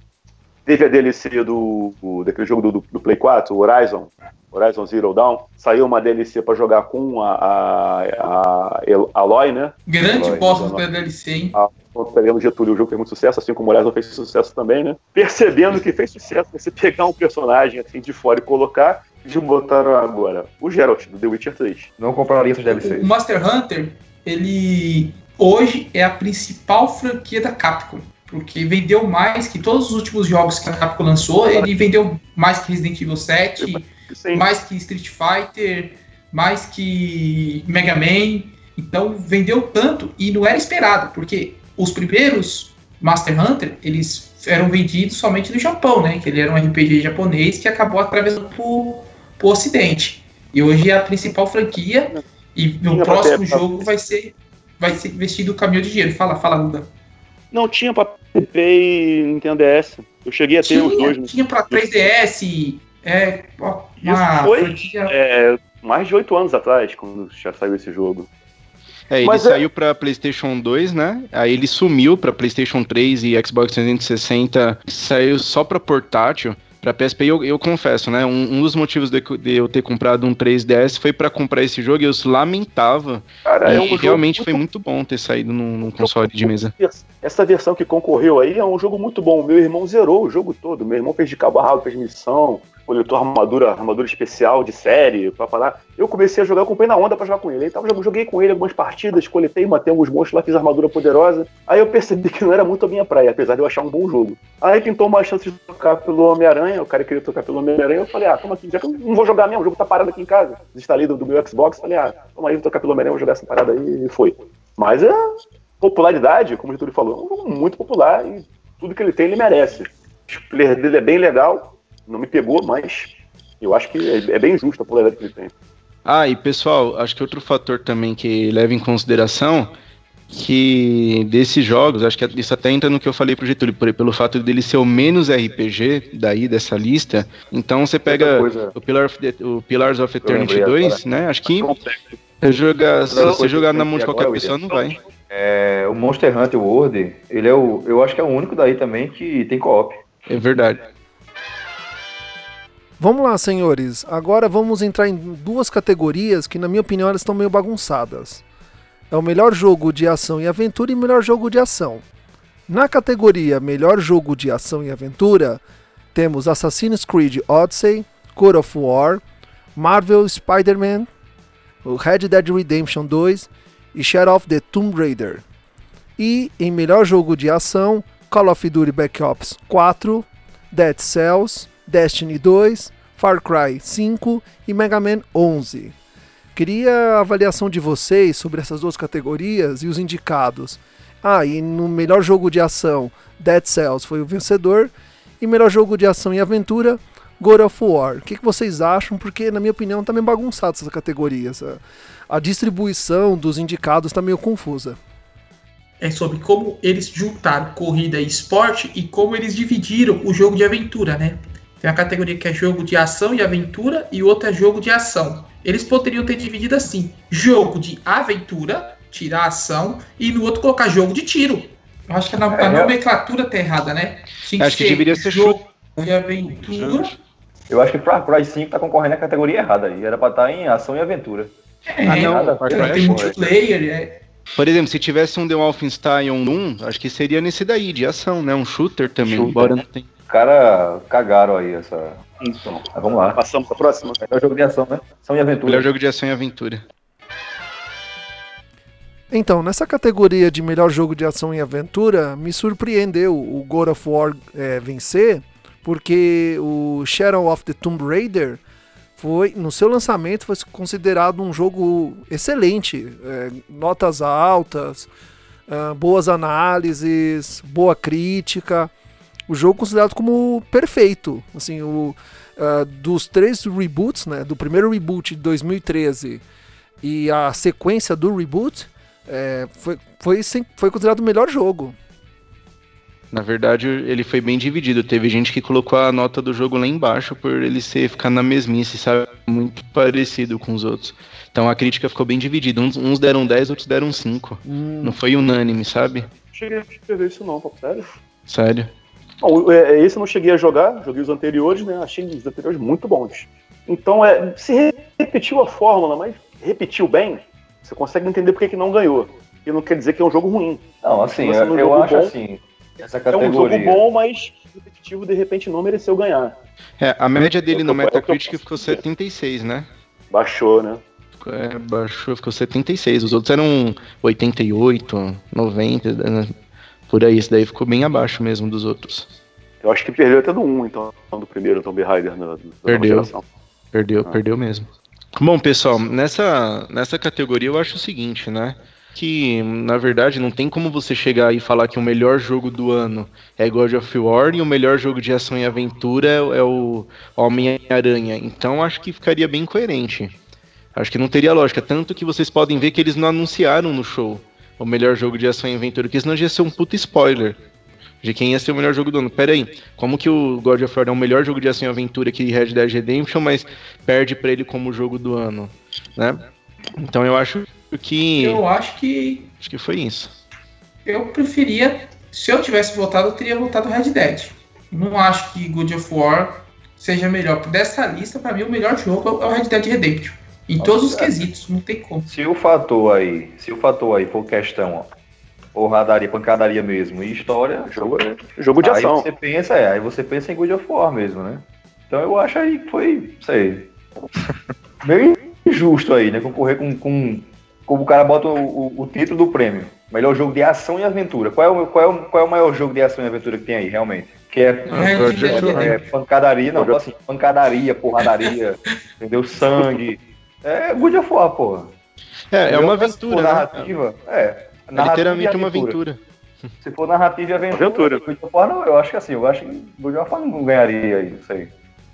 Teve a DLC do, do- daquele jogo do, do, Play 4, o Horizon, Horizon Zero Dawn. Saiu uma DLC pra jogar com a, a, a Aloy, né? Grande bosta da DLC, hein? Quando pegando Getúlio, o jogo fez muito sucesso, assim como o Horizon fez sucesso também, né? Percebendo que fez sucesso, você pegar um personagem assim de fora e colocar, eles botaram agora o Geralt, do The Witcher 3. Não compraria essas O DLCs. Monster Hunter, ele hoje é a principal franquia da Capcom. Porque vendeu mais que todos os últimos jogos que a Capcom lançou. Ele vendeu mais que Resident Evil 7, Sim. mais que Street Fighter, mais que Mega Man. Então vendeu tanto e não era esperado, porque os primeiros Master Hunter, eles eram vendidos somente no Japão, né? Que ele era um RPG japonês que acabou atravessando pro, pro Ocidente. E hoje é a principal franquia. E no próximo papel, jogo vai ser vai ser vestido o caminhão de dinheiro. Fala, fala, Luda. Não tinha pra PSP e Nintendo DS. Eu cheguei a ter os dois. Tinha, né? tinha pra 3DS. É, Isso foi? É, mais de oito anos atrás, quando já saiu esse jogo. É, ele Mas é- saiu pra PlayStation 2, né? Aí ele sumiu pra PlayStation 3 e Xbox 360. Saiu só pra portátil. Pra PSP, eu, eu confesso, né? Um, um dos motivos de, de eu ter comprado um 3DS foi pra comprar esse jogo e eu lamentava. Cara, e é um realmente muito foi muito bom ter saído num, num console de mesa. Essa versão que concorreu aí é um jogo muito bom. Meu irmão zerou o jogo todo. Meu irmão fez de cabo a rabo, fez missão, coletou armadura, armadura especial de série, pra falar. Eu comecei a jogar, eu comprei na onda pra jogar com ele. Então eu joguei com ele algumas partidas, coletei, matei alguns monstros lá, fiz armadura poderosa. Aí eu percebi que não era muito a minha praia, apesar de eu achar um bom jogo. Aí pintou uma chance de tocar pelo Homem-Aranha, o cara queria tocar pelo Homem-Aranha, eu falei, ah, toma aqui, já que eu não vou jogar mesmo, o jogo tá parado aqui em casa. Desinstalei do, do meu Xbox, falei, ah, toma aí, vou tocar pelo Homem-Aranha, vou jogar essa parada aí, e foi. Mas é popularidade, como o Getúlio falou, é um jogo muito popular e tudo que ele tem ele merece. O player dele é bem legal, não me pegou, mas eu acho que é, é bem justo a popularidade que ele tem. Ah, e pessoal, acho que outro fator também que leva em consideração que desses jogos, acho que isso até entra no que eu falei pro Getúlio, por- pelo fato dele ser o menos RPG daí dessa lista. Então você pega o, Pillar of the- o Pillars of Eternity lembrei 2, né? Acho que é jogar, se você jogar que na eu mão de qualquer pessoa, não vai. É, o Monster Hunter World, ele é o. Eu acho que é o único daí também que tem co-op. É verdade. Vamos lá, senhores. Agora vamos entrar em duas categorias que, na minha opinião, elas estão meio bagunçadas. É o melhor jogo de ação e aventura e melhor jogo de ação. Na categoria melhor jogo de ação e aventura, temos Assassin's Creed Odyssey, God of War, Marvel Spider-Man, Red Dead Redemption 2 e Shadow of the Tomb Raider. E em melhor jogo de ação, Call of Duty Black Ops 4, Dead Cells, Destiny 2, Far Cry 5 e Mega Man 11. Queria a avaliação de vocês sobre essas duas categorias e os indicados. Ah, e no melhor jogo de ação, Dead Cells foi o vencedor. E melhor jogo de ação e aventura, God of War. O que, que vocês acham? Porque, na minha opinião, tá meio bagunçado essa categoria. essa- A distribuição dos indicados tá meio confusa. é sobre como eles juntaram corrida e esporte e como eles dividiram o jogo de aventura, né? Tem uma categoria que é jogo de ação e aventura e outra é jogo de ação. Eles poderiam ter dividido assim: jogo de aventura, tirar a ação, e no outro colocar jogo de tiro. Eu acho que a, a É, nomenclatura tá errada, né? Tinha Acho que deveria ser jogo de aventura. Eu acho que Far Cry 5 tá concorrendo à categoria errada aí. Era pra estar em ação e aventura. É, Ah, não, nada, Far Cry tem multiplayer, é, Por exemplo, se tivesse um The Wolfenstein 1, acho que seria nesse daí, de ação, né? Um shooter também, Shooter. embora não tenha. Os caras cagaram aí essa. Então, Mas vamos lá. passamos para a próxima. É o jogo de ação, né? Ação e aventura. Melhor jogo de ação e aventura. Então, nessa categoria de melhor jogo de ação e aventura, me surpreendeu o God of War é, vencer, porque o Shadow of the Tomb Raider foi, no seu lançamento, foi considerado um jogo excelente, é, notas altas, ah, boas análises, boa crítica, o jogo considerado como perfeito, assim, o, ah, dos três reboots, né, do primeiro reboot de 2013 e a sequência do reboot, é, foi, foi, sem- foi considerado o melhor jogo. Na verdade, ele foi bem dividido. Teve gente que colocou a nota do jogo lá embaixo por ele ser ficar na mesmice, sabe? Muito parecido com os outros. Então a crítica ficou bem dividida. Uns, uns deram 10, outros deram 5. Não foi unânime, sabe? Não cheguei a escrever isso não, papo sério. Sério. Bom, é, esse eu não cheguei a jogar, joguei os anteriores, né? Achei os anteriores muito bons. Então, é, se repetiu a fórmula, mas repetiu bem, você consegue entender por que que não ganhou. E não quer dizer que é um jogo ruim. Não, assim, eu, acho bom? assim. Essa É um jogo categoria. bom, mas repetitivo de repente não mereceu ganhar. É, a média dele no É é Metacritic posso ficou dizer. 76, né? Baixou, né? É, baixou, ficou 76. Os outros eram 88, 90, né? Por aí. Esse daí ficou bem abaixo mesmo dos outros. Eu acho que perdeu até do 1, então, do primeiro Tomb Raider na, da nova Perdeu. geração. Perdeu, Ah. perdeu mesmo. Bom, pessoal, nessa, nessa categoria eu acho o seguinte, né? que, na verdade, não tem como você chegar e falar que o melhor jogo do ano é God of War e o melhor jogo de ação e aventura é, é o Homem-Aranha. Então acho que ficaria bem coerente. Acho que não teria lógica. Tanto que vocês podem ver que eles não anunciaram no show o melhor jogo de ação e aventura, porque senão já ia ser um puta spoiler de quem ia ser o melhor jogo do ano. Pera aí, como que o God of War é o melhor jogo de ação e aventura que Red Dead Redemption, mas perde para ele como jogo do ano, né? Então eu acho que eu acho que acho que foi isso. Eu preferia, se eu tivesse votado, eu teria votado Red Dead. Não acho que God of War seja melhor. Dessa lista, para mim, o melhor jogo é o Red Dead Redemption. Em todos os quesitos, não tem como. Se o fator aí, se o fator aí for questão porradaria, pancadaria mesmo e história, jogo, jogo de aí ação. Você pensa, é, aí você pensa em God of War mesmo, né? Então eu acho aí que foi, sei, meio injusto aí, né? Concorrer com, com como o cara bota o, o, o, título do prêmio. Melhor jogo de ação e aventura. Qual é, o, qual, é o, qual é o maior jogo de ação e aventura que tem aí, realmente? Que é, é, é, é pancadaria, não, assim, pancadaria, porradaria, entendeu? Sangue. É Good of War, porra. É, é uma aventura. Né? narrativa, é. é literalmente uma aventura. Se for narrativa e aventura, aventura. Good of War, não, eu acho que assim, eu acho que Good of War não ganharia isso aí.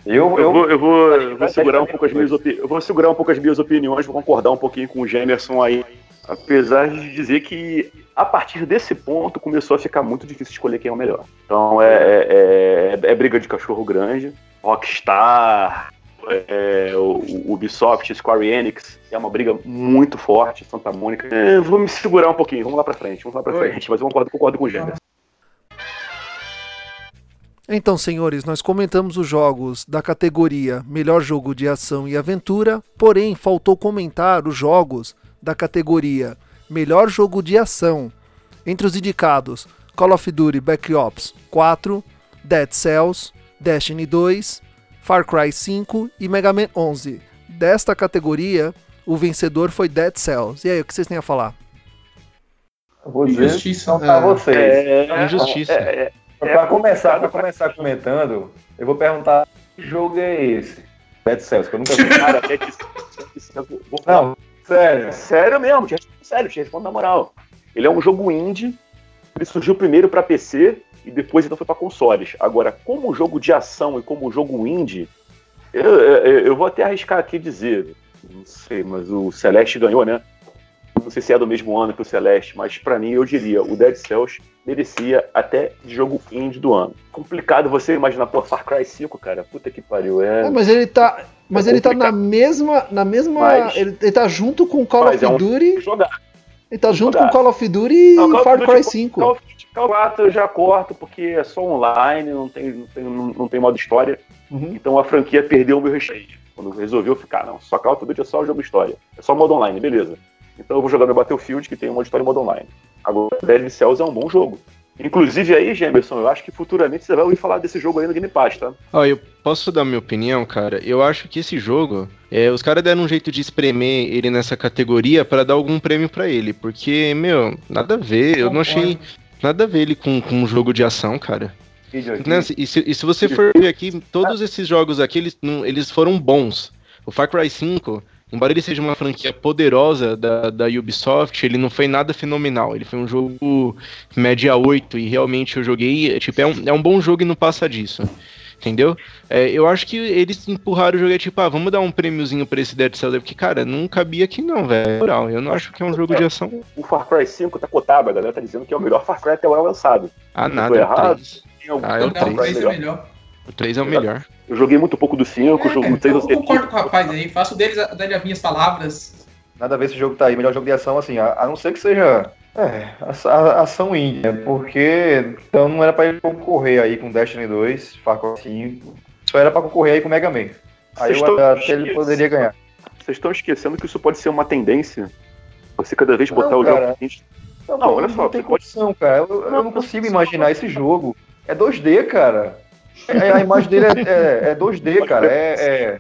Eu, eu, eu, vou, eu vou, eu vou segurar um pouco as minhas opiniões. Eu vou segurar um pouco as minhas opiniões, vou concordar um pouquinho com o Gemerson aí. Apesar de dizer que a partir desse ponto começou a ficar muito difícil escolher quem é o melhor. Então é, é, é, é briga de cachorro grande, Rockstar, é, o, Ubisoft, Square Enix, é uma briga muito forte, Santa Mônica. É, vou me segurar um pouquinho, vamos lá pra frente, vamos lá pra Oi. frente, mas eu concordo, concordo com o Gemerson. Então, senhores, nós comentamos os jogos da categoria Melhor Jogo de Ação e Aventura, porém faltou comentar os jogos da categoria Melhor Jogo de Ação. Entre os indicados, Call of Duty Black Ops 4, Dead Cells, Destiny 2, Far Cry 5 e Mega Man 11. Desta categoria, o vencedor foi Dead Cells. E aí, o que vocês têm a falar? Vou dizer injustiça. Pra vocês. É, é injustiça. É, é, é, para começar, para começar comentando, eu vou perguntar que jogo é esse? Dead Cells, que eu nunca vi. Cara, Não, sério. Sério mesmo, sério, te respondo na moral. Ele é um jogo indie, ele surgiu primeiro para PC e depois então foi para consoles. Agora, como jogo de ação e como jogo indie, eu, eu, eu vou até arriscar aqui dizer, não sei, mas o Celeste ganhou, né? Não sei se é do mesmo ano que o Celeste, mas para mim eu diria, o Dead Cells merecia até jogo indie do ano. Complicado você imaginar, pô, Far Cry 5, cara, puta que pariu. É, é mas ele tá, mas é ele tá na mesma, na mesma, mas, ele, ele tá junto com Call of é Duty. Um jogar. Ele tá junto com Call of Duty e não, Far Cry 5. Call of Duty 4 eu já corto porque é só online, não tem, não tem, não tem modo história. Uhum. Então a franquia perdeu o meu respeito. Quando resolveu ficar, não, só Call of Duty é só o jogo história. É só modo online, beleza. Então eu vou jogar no Battlefield, que tem uma história em modo online. Agora, Dead Cells é um bom jogo. Inclusive aí, Gemerson, eu acho que futuramente você vai ouvir falar desse jogo aí no Game Pass, tá? Ó, eu posso dar minha opinião, cara? Eu acho que esse jogo, é, os caras deram um jeito de espremer ele nessa categoria para dar algum prêmio para ele, porque, meu, nada a ver, eu não achei nada a ver ele com, com um jogo de ação, cara. Né, e, se, e se você for ver aqui, todos esses jogos aqui, eles, eles foram bons. O Far Cry 5, embora ele seja uma franquia poderosa da, da Ubisoft, ele não foi nada fenomenal. Ele foi um jogo média 8 e realmente eu joguei. Tipo, é um, é um bom jogo e não passa disso. Entendeu? É, eu acho que eles empurraram o jogo, é tipo, ah, vamos dar um prêmiozinho pra esse Dead Cells, porque, cara, não cabia aqui não, velho. Eu não acho que é um jogo de ação. O Far Cry 5 tá cotado, a galera tá dizendo que é o melhor Far Cry até agora lançado. Ah, nada, é o 3. Ah, é o 3. Não, o 3 é melhor. O 3 é o melhor. Eu joguei muito pouco do 5, é, jogo do 6 eu concordo com o rapaz aí, faço deles, dele as minhas palavras. Nada a ver esse jogo tá aí, melhor jogo de ação, assim, a, a não ser que seja é, a, a, ação índia, porque então não era pra ele concorrer aí com Destiny 2, Far Cry 5, só era pra concorrer aí com Mega Man. Aí eu até ele poderia ganhar. Vocês estão esquecendo que isso pode ser uma tendência? Você cada vez botar não, o cara, jogo. Não, não, olha só. Não tem condição, pode... cara. Eu, eu não consigo imaginar esse jogo. É 2D, cara. É, a imagem dele é, é, é 2D, cara. É, é...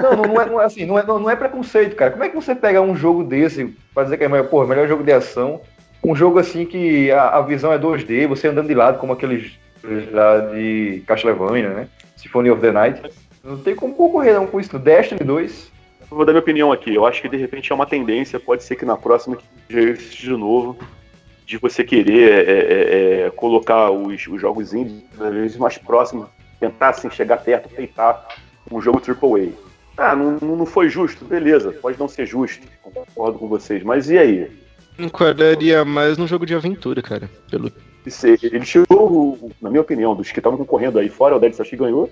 Não, não, é, não é assim, não é, não é preconceito, cara. Como é que você pega um jogo desse pra dizer que é melhor, melhor jogo de ação? Um jogo assim que a, a visão é 2D, você andando de lado, como aqueles lá de Castlevania, né? Symphony of the Night. Não tem como concorrer não com isso. Destiny 2, vou dar minha opinião aqui. Eu acho que de repente é uma tendência, pode ser que na próxima de novo, de você querer é, é, é, colocar os, os jogos indies às vezes mais próximos, tentar assim, chegar perto, peitar um jogo AAA. Ah, não, não foi justo, beleza, pode não ser justo, concordo com vocês, mas e aí? Enquadraria mais no jogo de aventura, cara. Pelo... Ele chegou, na minha opinião, dos que estavam concorrendo aí fora, o Dead Sashi ganhou,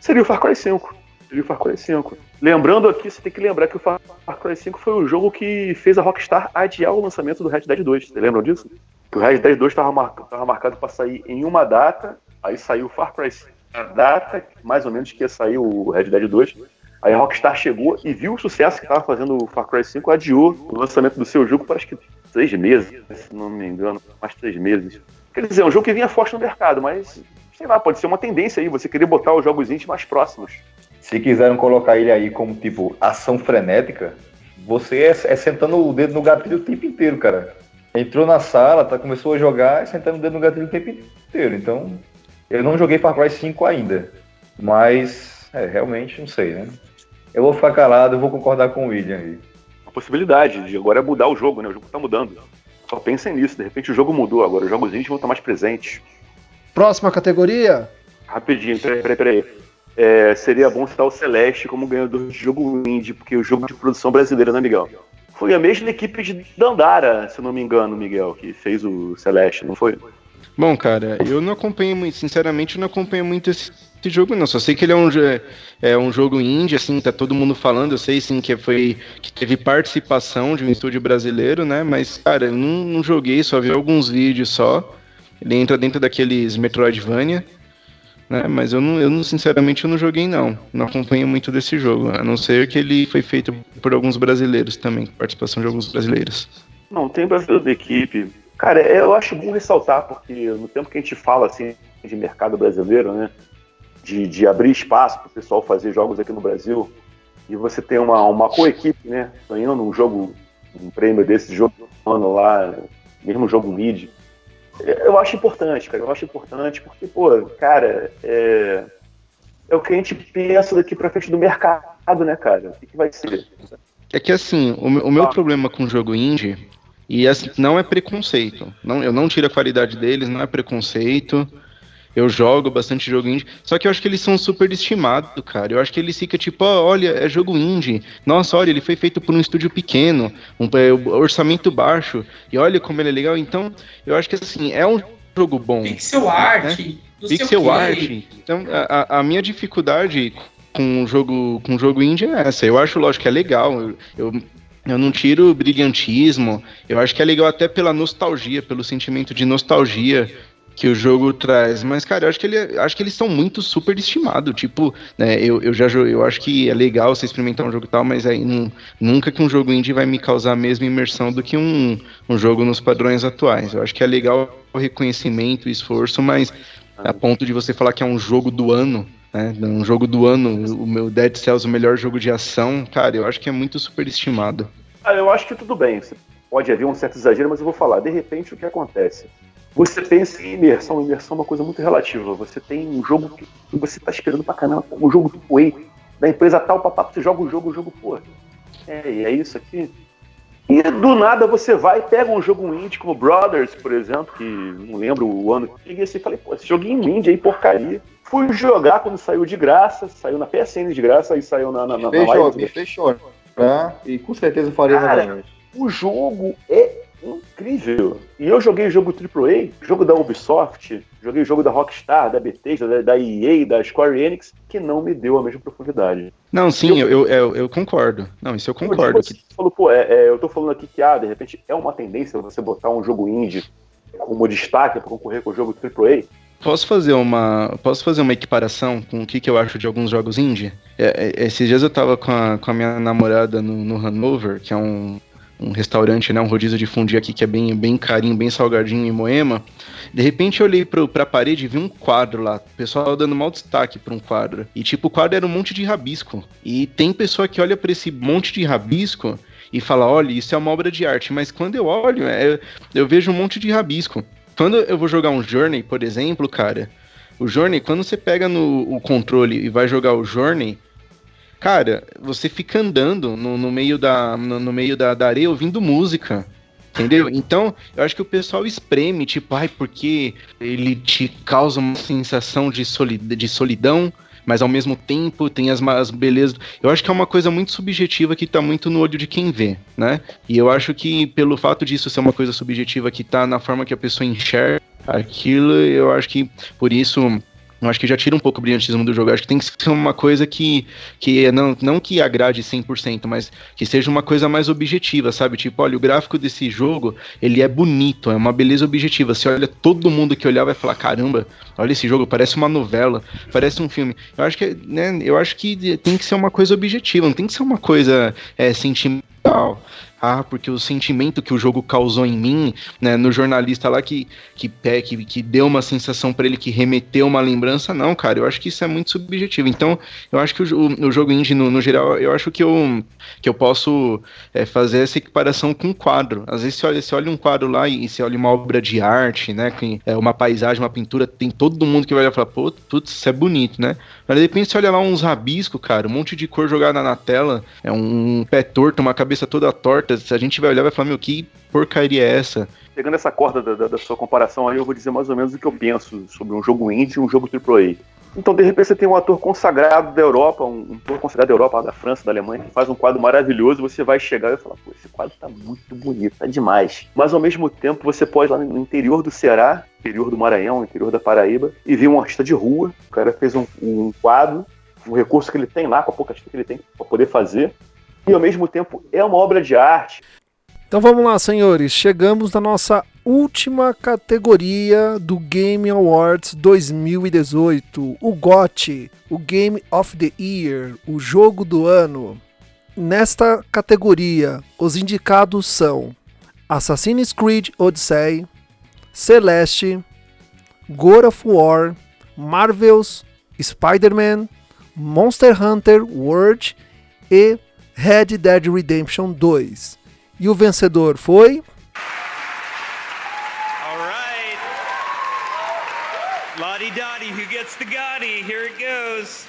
seria o Far Cry 5. O Far Cry 5. Lembrando aqui, você tem que lembrar que o Far Cry 5 foi o jogo que fez a Rockstar adiar o lançamento do Red Dead 2. Você lembram disso? Que o Red Dead 2 estava marcado, marcado para sair em uma data, aí saiu o Far Cry 5. A data, mais ou menos, que ia sair o Red Dead 2. Aí a Rockstar chegou e viu o sucesso que estava fazendo o Far Cry 5, adiou o lançamento do seu jogo para acho que três meses, se não me engano, mais três meses. Quer dizer, é um jogo que vinha forte no mercado, mas sei lá, pode ser uma tendência aí, você querer botar os jogos íntimos mais próximos. Se quiserem colocar ele aí como, tipo, ação frenética, você é, é, sentando o dedo no gatilho o tempo inteiro, cara. Entrou na sala, tá, começou a jogar e sentando o dedo no gatilho o tempo inteiro. Então, eu não joguei Far Cry 5 ainda. Mas, é, realmente, não sei, né? Eu vou ficar calado, eu vou concordar com o William aí. Uma possibilidade de agora é mudar o jogo, né? O jogo tá mudando. Só pensem nisso, de repente o jogo mudou agora, os jogos índios vão estar mais presentes. Próxima categoria? Rapidinho, peraí, peraí, peraí. É, seria bom citar o Celeste como ganhador de jogo indie, porque o jogo de produção brasileira, né, Miguel? Foi a mesma equipe de Dandara, se não me engano, Miguel, que fez o Celeste, não foi? Bom, cara, eu não acompanho muito, sinceramente, eu não acompanho muito esse, esse jogo, não. Só sei que ele é um, é um jogo indie, assim, tá todo mundo falando. Eu sei, sim, que foi que teve participação de um estúdio brasileiro, né? Mas, cara, eu não, não joguei, só vi alguns vídeos só. Ele entra dentro daqueles Metroidvania, né? Mas eu não, eu não, sinceramente, eu não joguei, não. Não acompanho muito desse jogo, a não ser que ele foi feito por alguns brasileiros também, participação de alguns brasileiros. Não, tem brasileiro da equipe, Cara, eu acho bom ressaltar, porque no tempo que a gente fala assim de mercado brasileiro, né? De, de abrir espaço para o pessoal fazer jogos aqui no Brasil, e você tem uma, uma co-equipe, né? Ganhando um jogo, um prêmio desse jogo ano lá, mesmo jogo lead. Eu acho importante, cara. Eu acho importante porque, pô, cara, é, é o que a gente pensa daqui para frente do mercado, né, cara? O que vai ser? É que assim, o, o meu ah. problema com o jogo indie e assim, não é preconceito. Não, eu não tiro a qualidade deles, não é preconceito. Eu jogo bastante jogo indie. Só que eu acho que eles são super estimados, cara. Eu acho que eles ficam tipo, oh, olha, é jogo indie. Nossa, olha, ele foi feito por um estúdio pequeno, um é, orçamento baixo. E olha como ele é legal. Então, eu acho que assim, é um jogo bom. Pixel art. Né? Pixel art. Então, a, a minha dificuldade com o jogo com jogo indie é essa. Eu acho, lógico, que é legal. Eu, eu eu não tiro o brilhantismo. Eu acho que é legal até pela nostalgia, pelo sentimento de nostalgia que o jogo traz. Mas, cara, eu acho que, ele, acho que eles são muito super estimados. Tipo, né, eu, eu já eu acho que é legal você experimentar um jogo tal, mas aí não, nunca que um jogo indie vai me causar a mesma imersão do que um, um jogo nos padrões atuais. Eu acho que é legal o reconhecimento, o esforço, mas a ponto de você falar que é um jogo do ano né? Um jogo do ano, o meu Dead Cells, o melhor jogo de ação, cara, eu acho que é muito superestimado. Ah, eu acho que tudo bem. Pode haver um certo exagero, mas eu vou falar. De repente, o que acontece? Você pensa em imersão. Imersão é uma coisa muito relativa. Você tem um jogo que você tá esperando pra caramba, um jogo do Way, da empresa tal, papá, você joga o jogo, o jogo, pô. É, e é isso aqui. E do nada você vai e pega um jogo indie como Brothers, por exemplo, que não lembro o ano que peguei assim e falei, pô, esse joguinho indie aí, porcaria. Fui jogar quando saiu de graça, saiu na PSN de graça e saiu na, na, na, fechou, na Fechou, tá? E com certeza faria Cara, O jogo é incrível. E eu joguei jogo AAA, jogo da Ubisoft, joguei jogo da Rockstar, da Bethesda, da, da EA, da Square Enix, que não me deu a mesma profundidade. Não, sim, eu, eu, eu, eu concordo. Não, isso eu concordo. Tipo, que... falou, pô, é, é, eu tô falando aqui que, ah, de repente é uma tendência você botar um jogo indie como destaque para concorrer com o jogo AAA. Posso fazer uma, posso fazer uma equiparação com o que, que eu acho de alguns jogos indie? É, é, esses dias eu tava com a, com a minha namorada no, no Hanover, que é um, um restaurante, né, um rodízio de fundi aqui que é bem, bem carinho, bem salgadinho em Moema. De repente eu olhei pro, pra parede e vi um quadro lá, o pessoal dando mal destaque pra um quadro. E tipo, o quadro era um monte de rabisco. E tem pessoa que olha para esse monte de rabisco e fala, olha, isso é uma obra de arte. Mas quando eu olho, é, eu vejo um monte de rabisco. Quando eu vou jogar um Journey, por exemplo, cara, o Journey, quando você pega no o controle e vai jogar o Journey, cara, você fica andando no, no meio, da, no, no meio da, da areia ouvindo música. Entendeu? Então, eu acho que o pessoal espreme, tipo, ai, porque ele te causa uma sensação de, solid de solidão, mas ao mesmo tempo tem as, as belezas. Eu acho que é uma coisa muito subjetiva que tá muito no olho de quem vê, né? E eu acho que pelo fato disso ser uma coisa subjetiva que tá na forma que a pessoa enxerga aquilo, eu acho que por isso eu acho que já tira um pouco o brilhantismo do jogo. Eu acho que tem que ser uma coisa que, que não, não que agrade 100%, mas que seja uma coisa mais objetiva, sabe? Tipo, olha, o gráfico desse jogo, ele é bonito, é uma beleza objetiva. Você olha, todo mundo que olhar vai falar, caramba, olha esse jogo, parece uma novela, parece um filme. Eu acho que, né, eu acho que tem que ser uma coisa objetiva, não tem que ser uma coisa é, sentimental ah, porque o sentimento que o jogo causou em mim, né, no jornalista lá que, que, que, que deu uma sensação para ele que remeteu uma lembrança, não, cara, eu acho que isso é muito subjetivo. Então, eu acho que o, o, jogo indie, no, no, geral, eu acho que eu, que eu posso é, fazer essa equiparação com um quadro. Às vezes você olha, você olha um quadro lá e você olha uma obra de arte, né, que é uma paisagem, uma pintura, tem todo mundo que vai olhar e falar, pô, putz, isso é bonito, né? Mas de repente você olha lá uns rabiscos, cara, um monte de cor jogada na tela, é um pé torto, uma cabeça toda torta. Se a gente vai olhar, vai falar, meu, que porcaria é essa? Pegando essa corda da, da, da sua comparação aí, eu vou dizer mais ou menos o que eu penso sobre um jogo indie e um jogo AAA. Então, de repente, você tem um ator consagrado da Europa, um, ator consagrado da Europa, da França, da Alemanha, que faz um quadro maravilhoso, você vai chegar e falar, pô, esse quadro tá muito bonito, tá demais. Mas ao mesmo tempo, você pode ir lá no interior do Ceará, interior do Maranhão, interior da Paraíba, e ver um artista de rua, o cara fez um, um quadro, um recurso que ele tem lá, com a pouca tinta que ele tem para poder fazer, e ao mesmo tempo é uma obra de arte. Então vamos lá, senhores. Chegamos na nossa última categoria do Game Awards 2018, o GOT, o Game of the Year, o jogo do ano. Nesta categoria, os indicados são Assassin's Creed Odyssey, Celeste, God of War, Marvel's Spider-Man, Monster Hunter World e Red Dead Redemption 2. E o vencedor foi. Lottie Dottie, who gets the Gotti? Here it goes.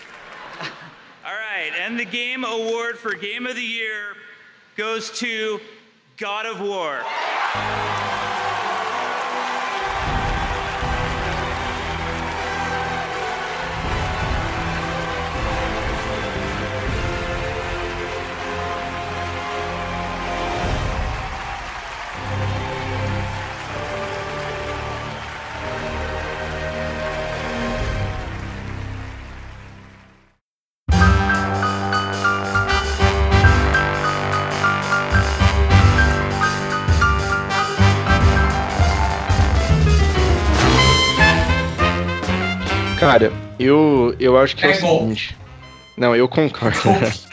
Alright, and the game award for Game of the Year goes to God of War. Cara, eu, eu acho que é, É o seguinte. Não, eu concordo.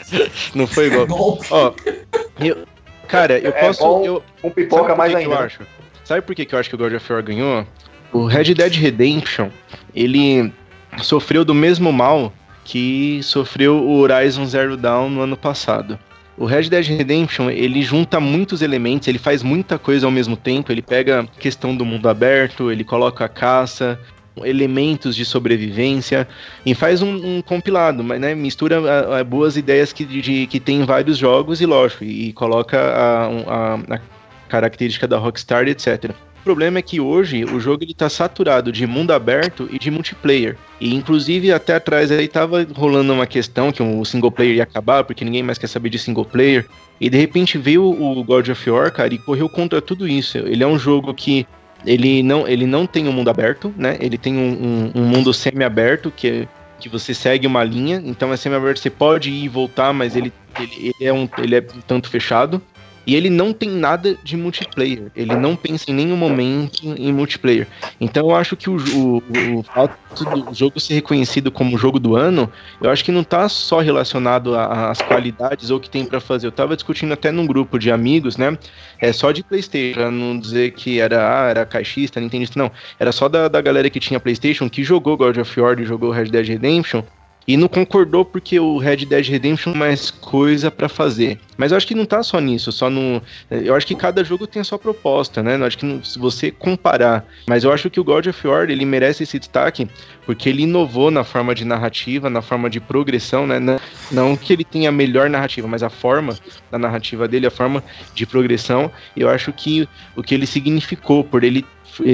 Não foi igual. Ó, eu- cara, eu É posso. bom eu, Com pipoca mais que que ainda. eu acho? Sabe por que, que eu acho que o God of War ganhou? O Red Dead Redemption, ele sofreu do mesmo mal que sofreu o Horizon Zero Dawn no ano passado. O Red Dead Redemption, ele junta muitos elementos, ele faz muita coisa ao mesmo tempo, ele pega a questão do mundo aberto, ele coloca a caça, elementos de sobrevivência e faz um, um compilado, mas né, mistura a- a boas ideias que, de, que tem em vários jogos e lógico, e coloca a, a- característica da Rockstar, etc. O problema é que hoje o jogo ele tá saturado de mundo aberto e de multiplayer. E inclusive até atrás aí tava rolando uma questão que o single player ia acabar, porque ninguém mais quer saber de single player. E de repente veio o God of War, cara, e correu contra tudo isso. Ele é um jogo que ele não, ele não tem um mundo aberto, né? Ele tem um, um- um mundo semi-aberto, que, é- que você segue uma linha. Então é semi-aberto, você pode ir e voltar, mas ele, ele, ele é um, ele é um tanto fechado. E ele não tem nada de multiplayer. Ele não pensa em nenhum momento em multiplayer. Então eu acho que o, o, o fato do jogo ser reconhecido como jogo do ano, eu acho que não tá só relacionado às qualidades ou o que tem pra fazer. Eu tava discutindo até num grupo de amigos, né? É só de PlayStation, pra não dizer que era, ah, era caixista, nintendista, não. Era só da, da galera que tinha PlayStation, que jogou God of War e jogou Red Dead Redemption. E não concordou porque o Red Dead Redemption mais coisa pra fazer. Mas eu acho que não tá só nisso, só no. Eu acho que cada jogo tem a sua proposta, né? Eu acho que não- se você comparar. Mas eu acho que o God of War ele merece esse destaque porque ele inovou na forma de narrativa, na forma de progressão, né? Não, não que ele tenha a melhor narrativa, mas a forma da narrativa dele, a forma de progressão, eu acho que o que ele significou por ele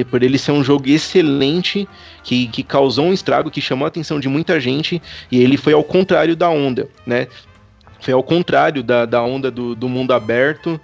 por ele ser um jogo excelente, que, que causou um estrago, que chamou a atenção de muita gente, e ele foi ao contrário da onda, né? Foi ao contrário da, da onda do, do mundo aberto,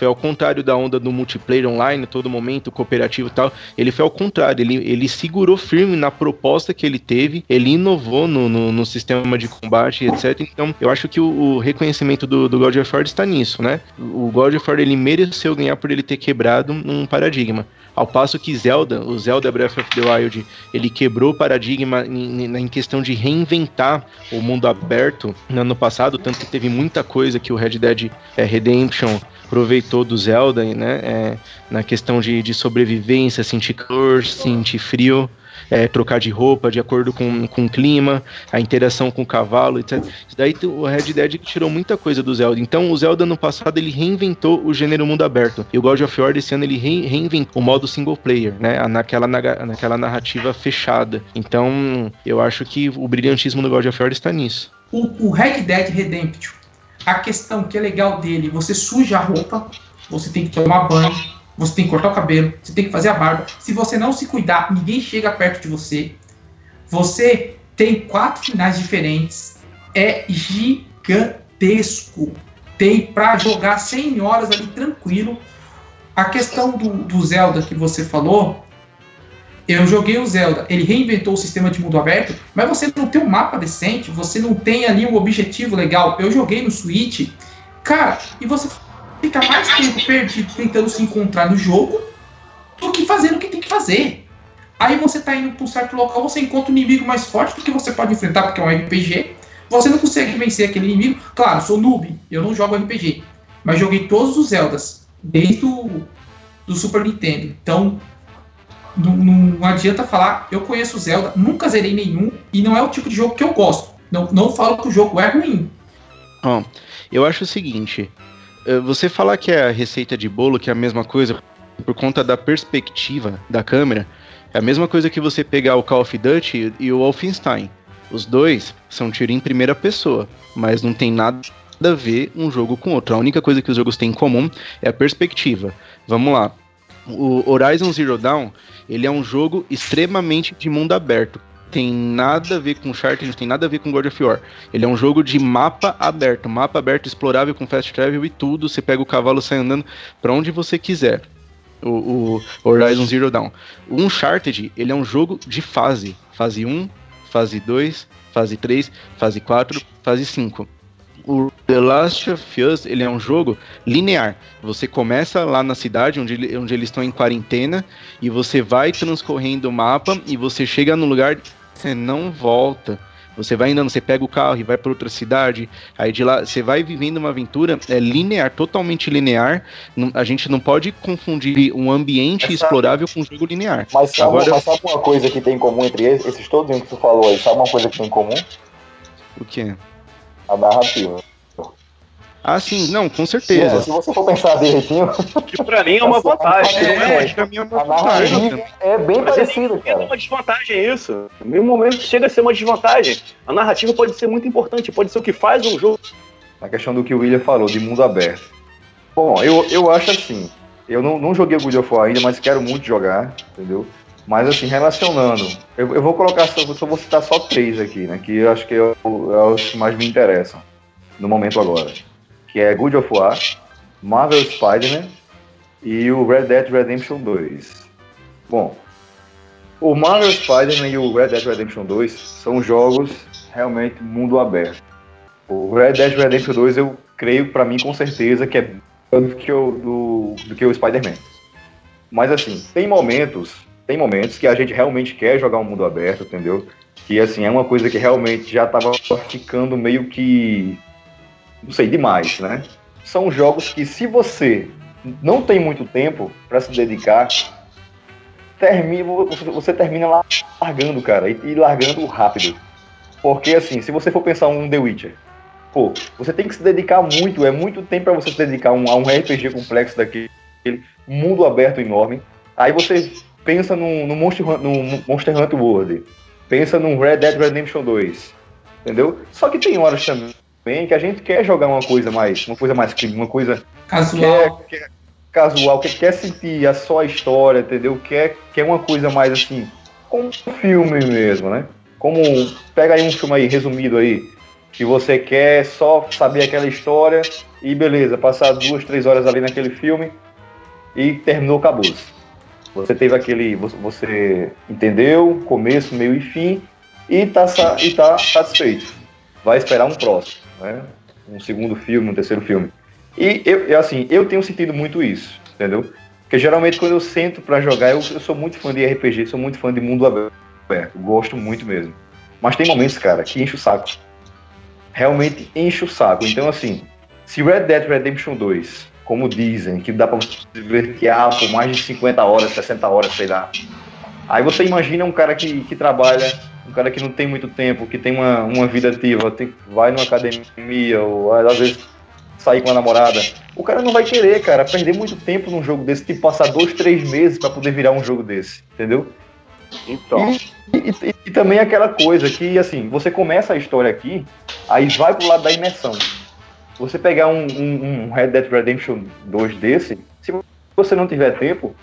foi ao contrário da onda do multiplayer online, todo momento, cooperativo e tal. Ele foi ao contrário, ele, ele segurou firme na proposta que ele teve, ele inovou no, no, no sistema de combate, etc. Então, eu acho que o, o reconhecimento do, do God of War está nisso, né? O God of War, ele mereceu ganhar por ele ter quebrado um paradigma. Ao passo que Zelda, o Zelda Breath of the Wild, ele quebrou o paradigma em, em, questão de reinventar o mundo aberto no ano passado, tanto que teve muita coisa que o Red Dead é, Redemption aproveitou do Zelda, né? É, na questão de, de sobrevivência, sentir calor, sentir frio. É, trocar de roupa de acordo com, com o clima, a interação com o cavalo, etc. Isso daí o Red Dead tirou muita coisa do Zelda. Então o Zelda no passado ele reinventou o gênero mundo aberto. E o God of War esse ano ele re reinventou o modo single player, né? Naquela, naquela narrativa fechada. Então eu acho que o brilhantismo do God of War está nisso. O, o Red Dead Redemption a questão que é legal dele, você suja a roupa, você tem que tomar banho, você tem que cortar o cabelo, você tem que fazer a barba. Se você não se cuidar, ninguém chega perto de você. Você tem quatro finais diferentes. É gigantesco. Tem para jogar 100 horas ali tranquilo. A questão do, do Zelda que você falou, eu joguei o Zelda, ele reinventou o sistema de mundo aberto, mas você não tem um mapa decente, você não tem ali um objetivo legal. Eu joguei no Switch, cara, e você fica mais tempo perdido tentando se encontrar no jogo do que fazendo o que tem que fazer. Aí você tá indo para um certo local, você encontra um inimigo mais forte do que você pode enfrentar, porque é um RPG. Você não consegue vencer aquele inimigo. Claro, sou noob, eu não jogo RPG. Mas joguei todos os Zeldas, desde o do Super Nintendo. Então, não, não, adianta falar, eu conheço Zelda, nunca zerei nenhum, e não é o tipo de jogo que eu gosto. Não, não falo que o jogo é ruim. Bom, eu acho o seguinte: você falar que é a receita de bolo, que é a mesma coisa, por conta da perspectiva da câmera, é a mesma coisa que você pegar o Call of Duty e o Wolfenstein. Os dois são tiro em primeira pessoa, mas não tem nada a ver um jogo com outro. A única coisa que os jogos têm em comum é a perspectiva. Vamos lá. O Horizon Zero Dawn, ele é um jogo extremamente de mundo aberto. Tem nada a ver com Uncharted, não tem nada a ver com God of War. Ele é um jogo de mapa aberto, mapa aberto explorável com fast travel e tudo. Você pega o cavalo, sai andando para onde você quiser. O, o, Horizon Zero Dawn. O Uncharted, ele é um jogo de fase. Fase 1, fase 2, fase 3, fase 4, fase 5 o The Last of Us ele é um jogo linear. Você começa lá na cidade onde, onde eles estão em quarentena e você vai transcorrendo o mapa e você chega no lugar você não volta. Você vai andando, você pega o carro e vai para outra cidade, aí de lá você vai vivendo uma aventura é linear, totalmente linear. a gente não pode confundir um ambiente Essa... explorável com um jogo linear. Mas sabe, Agora... mas sabe uma coisa que tem em comum entre esses todos que tu falou aí? Sabe uma coisa que tem em comum? O que? a narrativa. Ah, sim, não, com certeza. Se, você for pensar direitinho. Que pra mim é uma vantagem. É, é, é, é uma vantagem. É bem Mas parecido, cara. É uma desvantagem isso. No mesmo momento chega a ser uma desvantagem. A narrativa pode ser muito importante, pode ser o que faz um jogo. A questão do que o William falou, de mundo aberto. Bom, eu, eu acho assim. Eu não, não joguei o God of War ainda, mas quero muito jogar, entendeu? Mas assim, relacionando, eu, eu vou colocar, só, só vou citar só três aqui, né? Que eu acho que é, o, é os que mais me interessam no momento agora. Que é Good of War, Marvel Spider-Man e o Red Dead Redemption 2. Bom, o Marvel Spider-Man e o Red Dead Redemption 2 são jogos realmente mundo aberto. O Red Dead Redemption 2 eu creio para mim com certeza que é do que o, do, do que o Spider-Man. Mas assim, tem momentos tem momentos que a gente realmente quer jogar um mundo aberto, entendeu? Que assim, é uma coisa que realmente já estava ficando meio que. Não sei, demais, né? São jogos que, se você não tem muito tempo para se dedicar, termina, você termina largando, cara, e, largando rápido. Porque, assim, se você for pensar um The Witcher, pô, você tem que se dedicar muito, é muito tempo para você se dedicar um, a um RPG complexo daquele, mundo aberto enorme. Aí você pensa no, no, Monster, no Monster Hunter World. pensa num Red Dead Redemption 2, entendeu? Só que tem horas também que a gente quer jogar uma coisa mais, uma coisa mais uma coisa Casual. Quer, quer, casual, que quer sentir a só história, entendeu? Quer, quer uma coisa mais assim, como um filme mesmo, né? Como pega aí um filme aí resumido aí, que você quer só saber aquela história e beleza, passar duas, três horas ali naquele filme e terminou, acabou. Você teve aquele. Você entendeu, começo, meio e fim, e tá, e tá satisfeito. Vai esperar um próximo, né? Um segundo filme, um terceiro filme. E eu, assim, eu tenho sentido muito isso, entendeu? Porque geralmente quando eu sento para jogar, eu, eu, sou muito fã de RPG, sou muito fã de mundo aberto, gosto muito mesmo. Mas tem momentos, cara, que enche o saco. Realmente enche o saco. Então, assim, se Red Dead Redemption 2 como dizem, que dá para você divertear por mais de 50 horas, 60 horas, sei lá. Aí você imagina um cara que, que trabalha, um cara que não tem muito tempo, que tem uma, uma vida ativa, tem, vai numa academia, ou às vezes sair com a namorada. O cara não vai querer, cara, perder muito tempo num jogo desse, tipo passar dois, três meses para poder virar um jogo desse, entendeu? Então. E, e, e, também aquela coisa que, assim, você começa a história aqui, aí vai pro lado da imersão você pegar um, um, um, Red Dead Redemption 2 desse, se você não tiver tempo,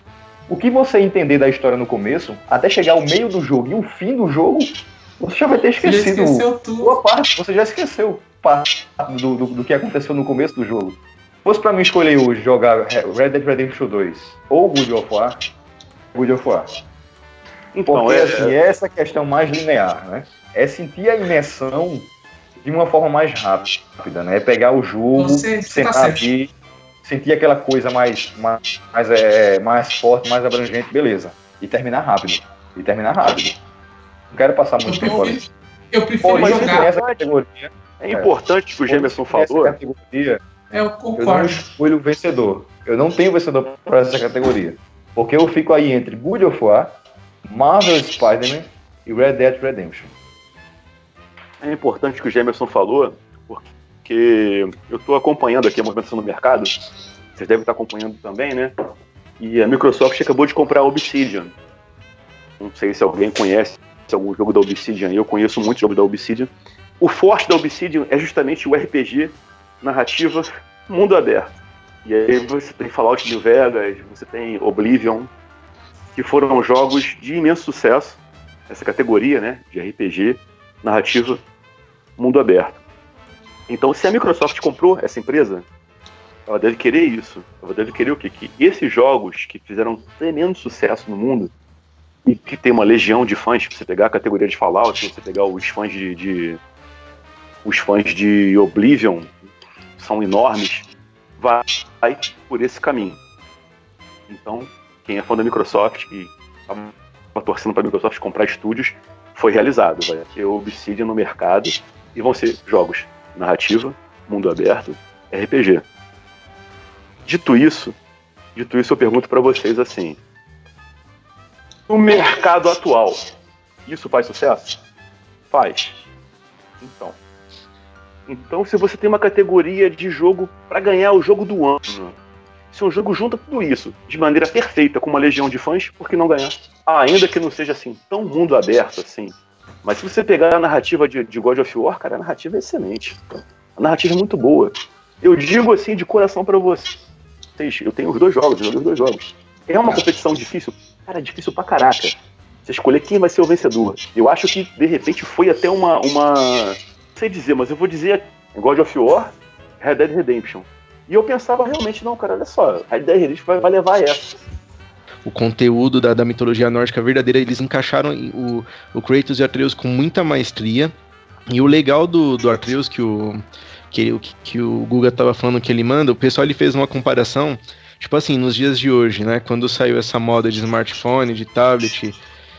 o que você entender da história no começo, até chegar ao meio do jogo e o fim do jogo, você já vai ter esquecido boa parte, você já esqueceu parte do, do, do, que aconteceu no começo do jogo. Se fosse pra mim escolher hoje jogar Red Dead Redemption 2 ou Good of War, Good of War. Então, Porque, é, assim, é essa questão mais linear, né? É sentir a imersão de uma forma mais rápida, né? É pegar o jogo, você, você sentar tá aqui, sentir aquela coisa mais, mais, mais, é, mais forte, mais abrangente, beleza. E terminar rápido. E terminar rápido. Não quero passar muito tempo ali. Eu prefiro Pô, jogar. Essa categoria, é importante que o Gemerson falou. Categoria, é, eu concordo. Eu não escolho o vencedor. Eu não tenho vencedor para essa categoria. Porque eu fico aí entre Good of War, Marvel Spider-Man e Red Dead Redemption. É importante que o Gemerson falou, porque eu estou acompanhando aqui a movimentação no mercado, vocês devem estar acompanhando também, né? E a Microsoft acabou de comprar a Obsidian. Não sei se alguém conhece algum jogo da Obsidian, eu conheço muitos jogos da Obsidian. O forte da Obsidian é justamente o RPG, narrativa, mundo aberto. E aí você tem Fallout New Vegas, você tem Oblivion, que foram jogos de imenso sucesso, essa categoria né, de RPG, narrativa, mundo aberto. Então, se a Microsoft comprou essa empresa, ela deve querer isso. Ela deve querer o quê? Que esses jogos que fizeram tremendo sucesso no mundo e que tem uma legião de fãs, se você pegar a categoria de Fallout, se você pegar os fãs de, de os fãs de Oblivion são enormes, vai, por esse caminho. Então, quem é fã da Microsoft e está torcendo para a Microsoft comprar estúdios, foi realizado. Vai ter Obsidian no mercado e vão ser jogos narrativa, mundo aberto, RPG. Dito isso, dito isso, eu pergunto para vocês assim: no mercado atual, isso faz sucesso? Faz. Então. Então, se você tem uma categoria de jogo para ganhar o jogo do ano, se um jogo junta tudo isso de maneira perfeita com uma legião de fãs, por que não ganhar? Ainda que não seja assim tão mundo aberto assim. Mas se você pegar a narrativa de, de God of War, cara, a narrativa é excelente. A narrativa é muito boa. Eu digo assim de coração para vocês. Eu tenho os dois jogos, eu joguei os dois jogos. É uma competição difícil? Cara, difícil pra caraca. Você escolher quem vai ser o vencedor. Eu acho que, de repente, foi até uma. uma... Não sei dizer, mas eu vou dizer God of War, Red Dead Redemption. E eu pensava realmente, não, cara, olha só, a ideia deles vai, vai levar essa. O conteúdo da, da mitologia nórdica verdadeira, eles encaixaram o, o Kratos e Atreus com muita maestria. E o legal do, do Atreus, que o, que, que o Guga tava falando que ele manda, o pessoal ele fez uma comparação, tipo assim, nos dias de hoje, né? Quando saiu essa moda de smartphone, de tablet,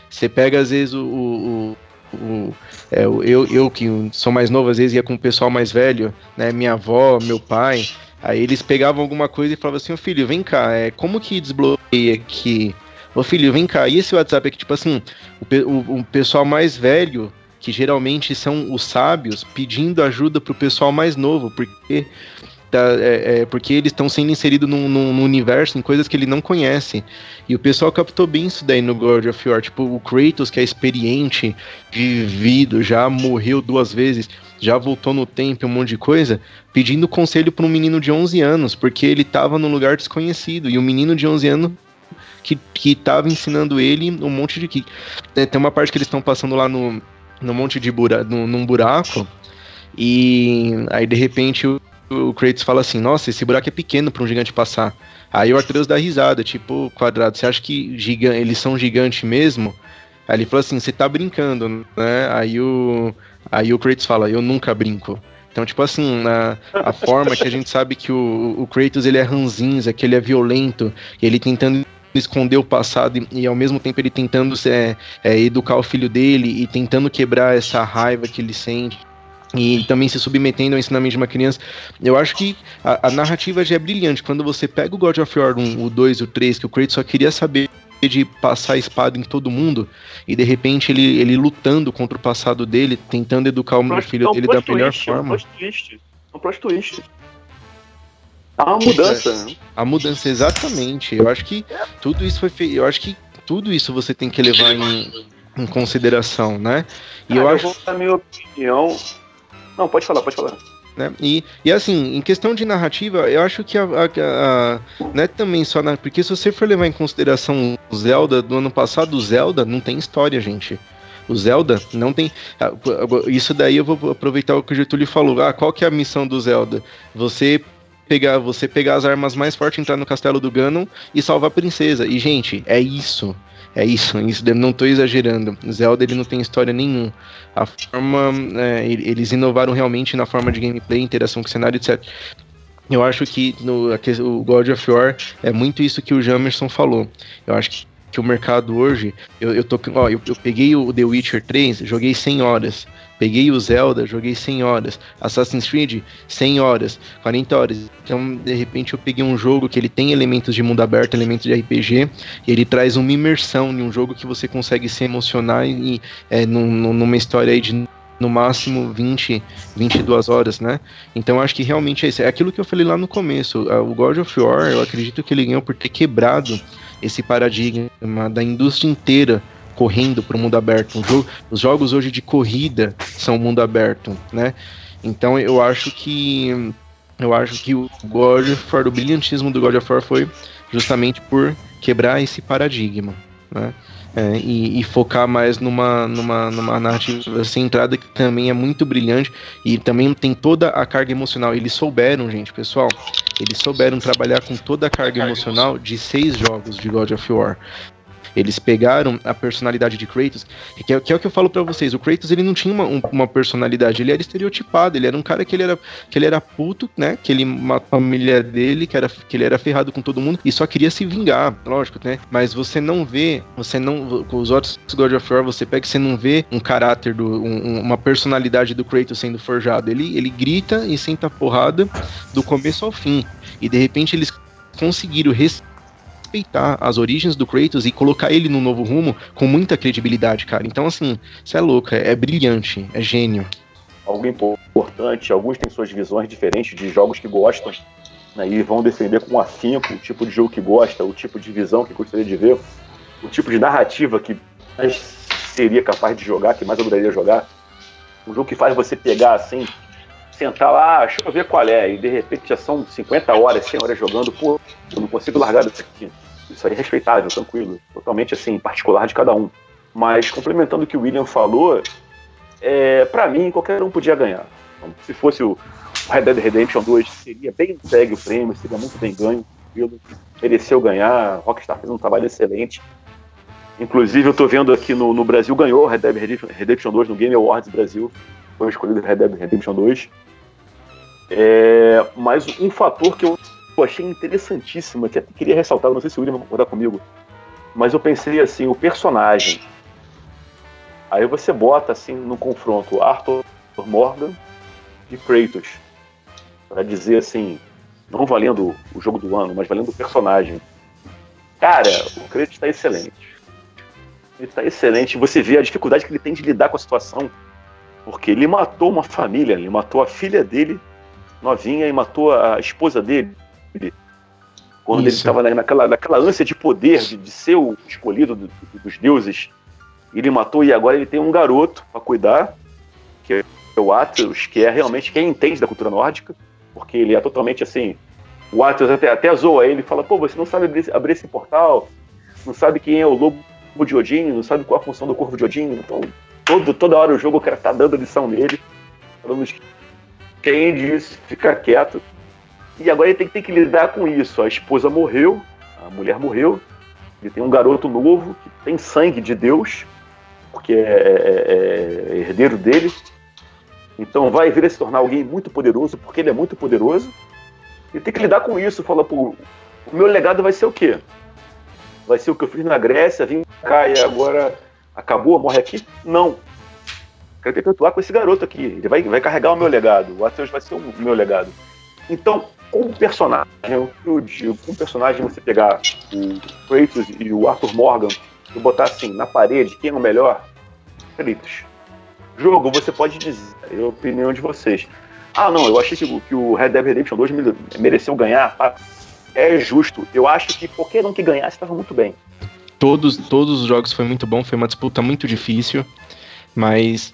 você pega às vezes o, o o, é, eu, eu que sou mais novo, às vezes ia com o pessoal mais velho, né? Minha avó, meu pai. Aí eles pegavam alguma coisa e falavam assim, ô filho, vem cá, é, como que desbloqueia aqui? Ô filho, vem cá, e esse WhatsApp aqui, tipo assim, o, o, o pessoal mais velho, que geralmente são os sábios, pedindo ajuda pro pessoal mais novo, porque tá, é, é, porque eles estão sendo inseridos num, num, universo, em coisas que ele não conhece. E o pessoal captou bem isso daí no God of War. Tipo, o Kratos, que é experiente, vivido, já morreu duas vezes, já voltou no tempo, um monte de coisa, pedindo conselho para um menino de 11 anos, porque ele estava num lugar desconhecido. E o menino de 11 anos que, que tava ensinando ele um monte de que é, tem uma parte que eles estão passando lá no, no monte de buraco, no, num buraco e aí de repente o, o Kratos fala assim: "Nossa, esse buraco é pequeno para um gigante passar". Aí o Arthur dá risada, tipo, quadrado, você acha que giga eles são gigantes mesmo? Aí ele falou assim: "Você tá brincando, né?". Aí o aí o Kratos fala: "Eu nunca brinco". Então, tipo assim, na, a forma que a gente sabe que o, o Kratos ele é ranzinza, que ele é violento, ele tentando esconder o passado e, e, ao mesmo tempo ele tentando é, é, educar o filho dele e tentando quebrar essa raiva que ele sente e também se submetendo ao ensinamento de uma criança. Eu acho que a, a narrativa já é brilhante. Quando você pega o God of War 1, o 2 e o 3, que o Kratos só queria saber de passar a espada em todo mundo e de repente ele, ele lutando contra o passado dele, tentando educar o filho dele da melhor forma. É um plot twist. É um plot twist. Há uma mudança, né? A mudança, exatamente. Eu acho que tudo isso foi feito. Eu acho que tudo isso você tem que levar em, em consideração, né? E eu, eu acho. Vou dar minha opinião. Não, pode falar, pode falar. Né? E, e assim, em questão de narrativa, eu acho que a, a, a, não é também só na, porque se você for levar em consideração o Zelda do ano passado, o Zelda não tem história, gente. O Zelda não tem. Isso daí eu vou aproveitar o que o Getúlio falou. Ah, qual que é a missão do Zelda? Você pegar, você pegar as armas mais fortes, entrar no castelo do Ganon e salvar a princesa. E, gente, é isso. É isso, isso não estou exagerando. Zelda ele não tem história nenhuma. A forma. É, eles inovaram realmente na forma de gameplay, interação com o cenário, etc. Eu acho que no, o God of War é muito isso que o Jamerson falou. Eu acho que, que o mercado hoje. Eu, eu, tô, ó, eu, eu peguei o The Witcher 3, joguei 100 horas. Peguei o Zelda, joguei 100 horas. Assassin's Creed, 100 horas, 40 horas. Então, de repente, eu peguei um jogo que ele tem elementos de mundo aberto, elementos de RPG, e ele traz uma imersão em um jogo que você consegue se emocionar e é, num, numa história aí de no máximo 20, 22 horas, né? Então acho que realmente é isso. É aquilo que eu falei lá no começo. O God of War, eu acredito que ele ganhou por ter quebrado esse paradigma da indústria inteira correndo para o mundo aberto. Um jogo, os jogos hoje de corrida são mundo aberto, né? Então eu acho que eu acho que o God of War, o brilhantismo do God of War foi justamente por quebrar esse paradigma, né? É, e, e, focar mais numa, numa, numa narrativa centrada que também é muito brilhante e também tem toda a carga emocional. Eles souberam, gente, pessoal, eles souberam trabalhar com toda a carga emocional de seis jogos de God of War. Eles pegaram a personalidade de Kratos, que é, que é o que eu falo para vocês. O Kratos ele não tinha uma, um, uma personalidade, ele era estereotipado, ele era um cara que ele era, que ele era puto, né? Que ele matou a família dele, que, era, que ele era ferrado com todo mundo e só queria se vingar, lógico, né? Mas você não vê, você não. Com os outros God of War, você pega você não vê um caráter, do, um, uma personalidade do Kratos sendo forjado. Ele, ele grita e senta porrada do começo ao fim. E de repente eles conseguiram respeitar as origens do Kratos e colocar ele no novo rumo com muita credibilidade, cara. Então, assim, isso é louco, é, é brilhante, é gênio. Algo importante, alguns têm suas visões diferentes de jogos que gostam né, e vão defender com afinco o tipo de jogo que gosta, o tipo de visão que gostaria de ver, o tipo de narrativa que seria capaz de jogar, que mais adoraria jogar. Um jogo que faz você pegar assim, sentar lá, ah, deixa eu ver qual é, e de repente já são 50 horas, 100 horas jogando, pô, eu não consigo largar isso aqui. Isso aí é respeitável, tranquilo, totalmente assim, particular de cada um. Mas complementando o que o William falou, é, para mim qualquer um podia ganhar. Então, se fosse o Red Dead Redemption 2, seria bem entregue o prêmio, seria muito bem ganho, tranquilo. Mereceu ganhar, Rockstar fez um trabalho excelente. Inclusive, eu tô vendo aqui no, no Brasil, ganhou Red Dead Redemption 2 no Game Awards Brasil. Foi escolhido Red Dead Redemption 2. É, mas um fator que eu achei interessantíssimo, que até queria ressaltar, não sei se o William vai concordar comigo, mas eu pensei assim, o personagem. Aí você bota assim no confronto Arthur Morgan e Kratos. para dizer assim, não valendo o jogo do ano, mas valendo o personagem. Cara, o Kratos está excelente. Ele está excelente. Você vê a dificuldade que ele tem de lidar com a situação. Porque ele matou uma família, ele matou a filha dele novinha e matou a esposa dele. Quando ele Isso. estava naquela, naquela ânsia de poder, de, de ser o escolhido do- do- dos deuses. Ele matou e agora ele tem um garoto para cuidar, que é o Atreus, que é realmente quem entende da cultura nórdica, porque ele é totalmente assim. O Atreus até, até zoa ele e fala: pô, você não sabe abrir, esse- abrir esse portal, não sabe quem é o lobo de Odin, não sabe qual a função do corvo de Odin. Então, todo, toda hora o jogo o cara tá dando lição nele, falando que quem disse, fica quieto. E agora ele tem, tem que lidar com isso. A esposa morreu, a mulher morreu, ele tem um garoto novo que tem sangue de Deus, porque é, é- é herdeiro dele. Então vai vir a se tornar alguém muito poderoso, porque ele é muito poderoso. E tem que lidar com isso. Fala, pô, o meu legado vai ser o quê? Vai ser o que eu fiz na Grécia, vim cá e agora acabou, morre aqui? Não. Quero perpetuar com esse garoto aqui. Ele vai, vai carregar o meu legado. O Atreus vai ser o meu legado. Então, como personagem, eu digo, como personagem você pegar o Kratos e o Arthur Morgan e botar assim na parede quem é o melhor, Kratos. Jogo, você pode dizer, é a opinião de vocês. Ah, não, eu achei que, que o Red Dead Redemption 2 mere- mereceu ganhar. É justo. Eu acho que qualquer um que ganhasse estava muito bem. Todos, todos os jogos foi muito bom, foi uma disputa muito difícil, mas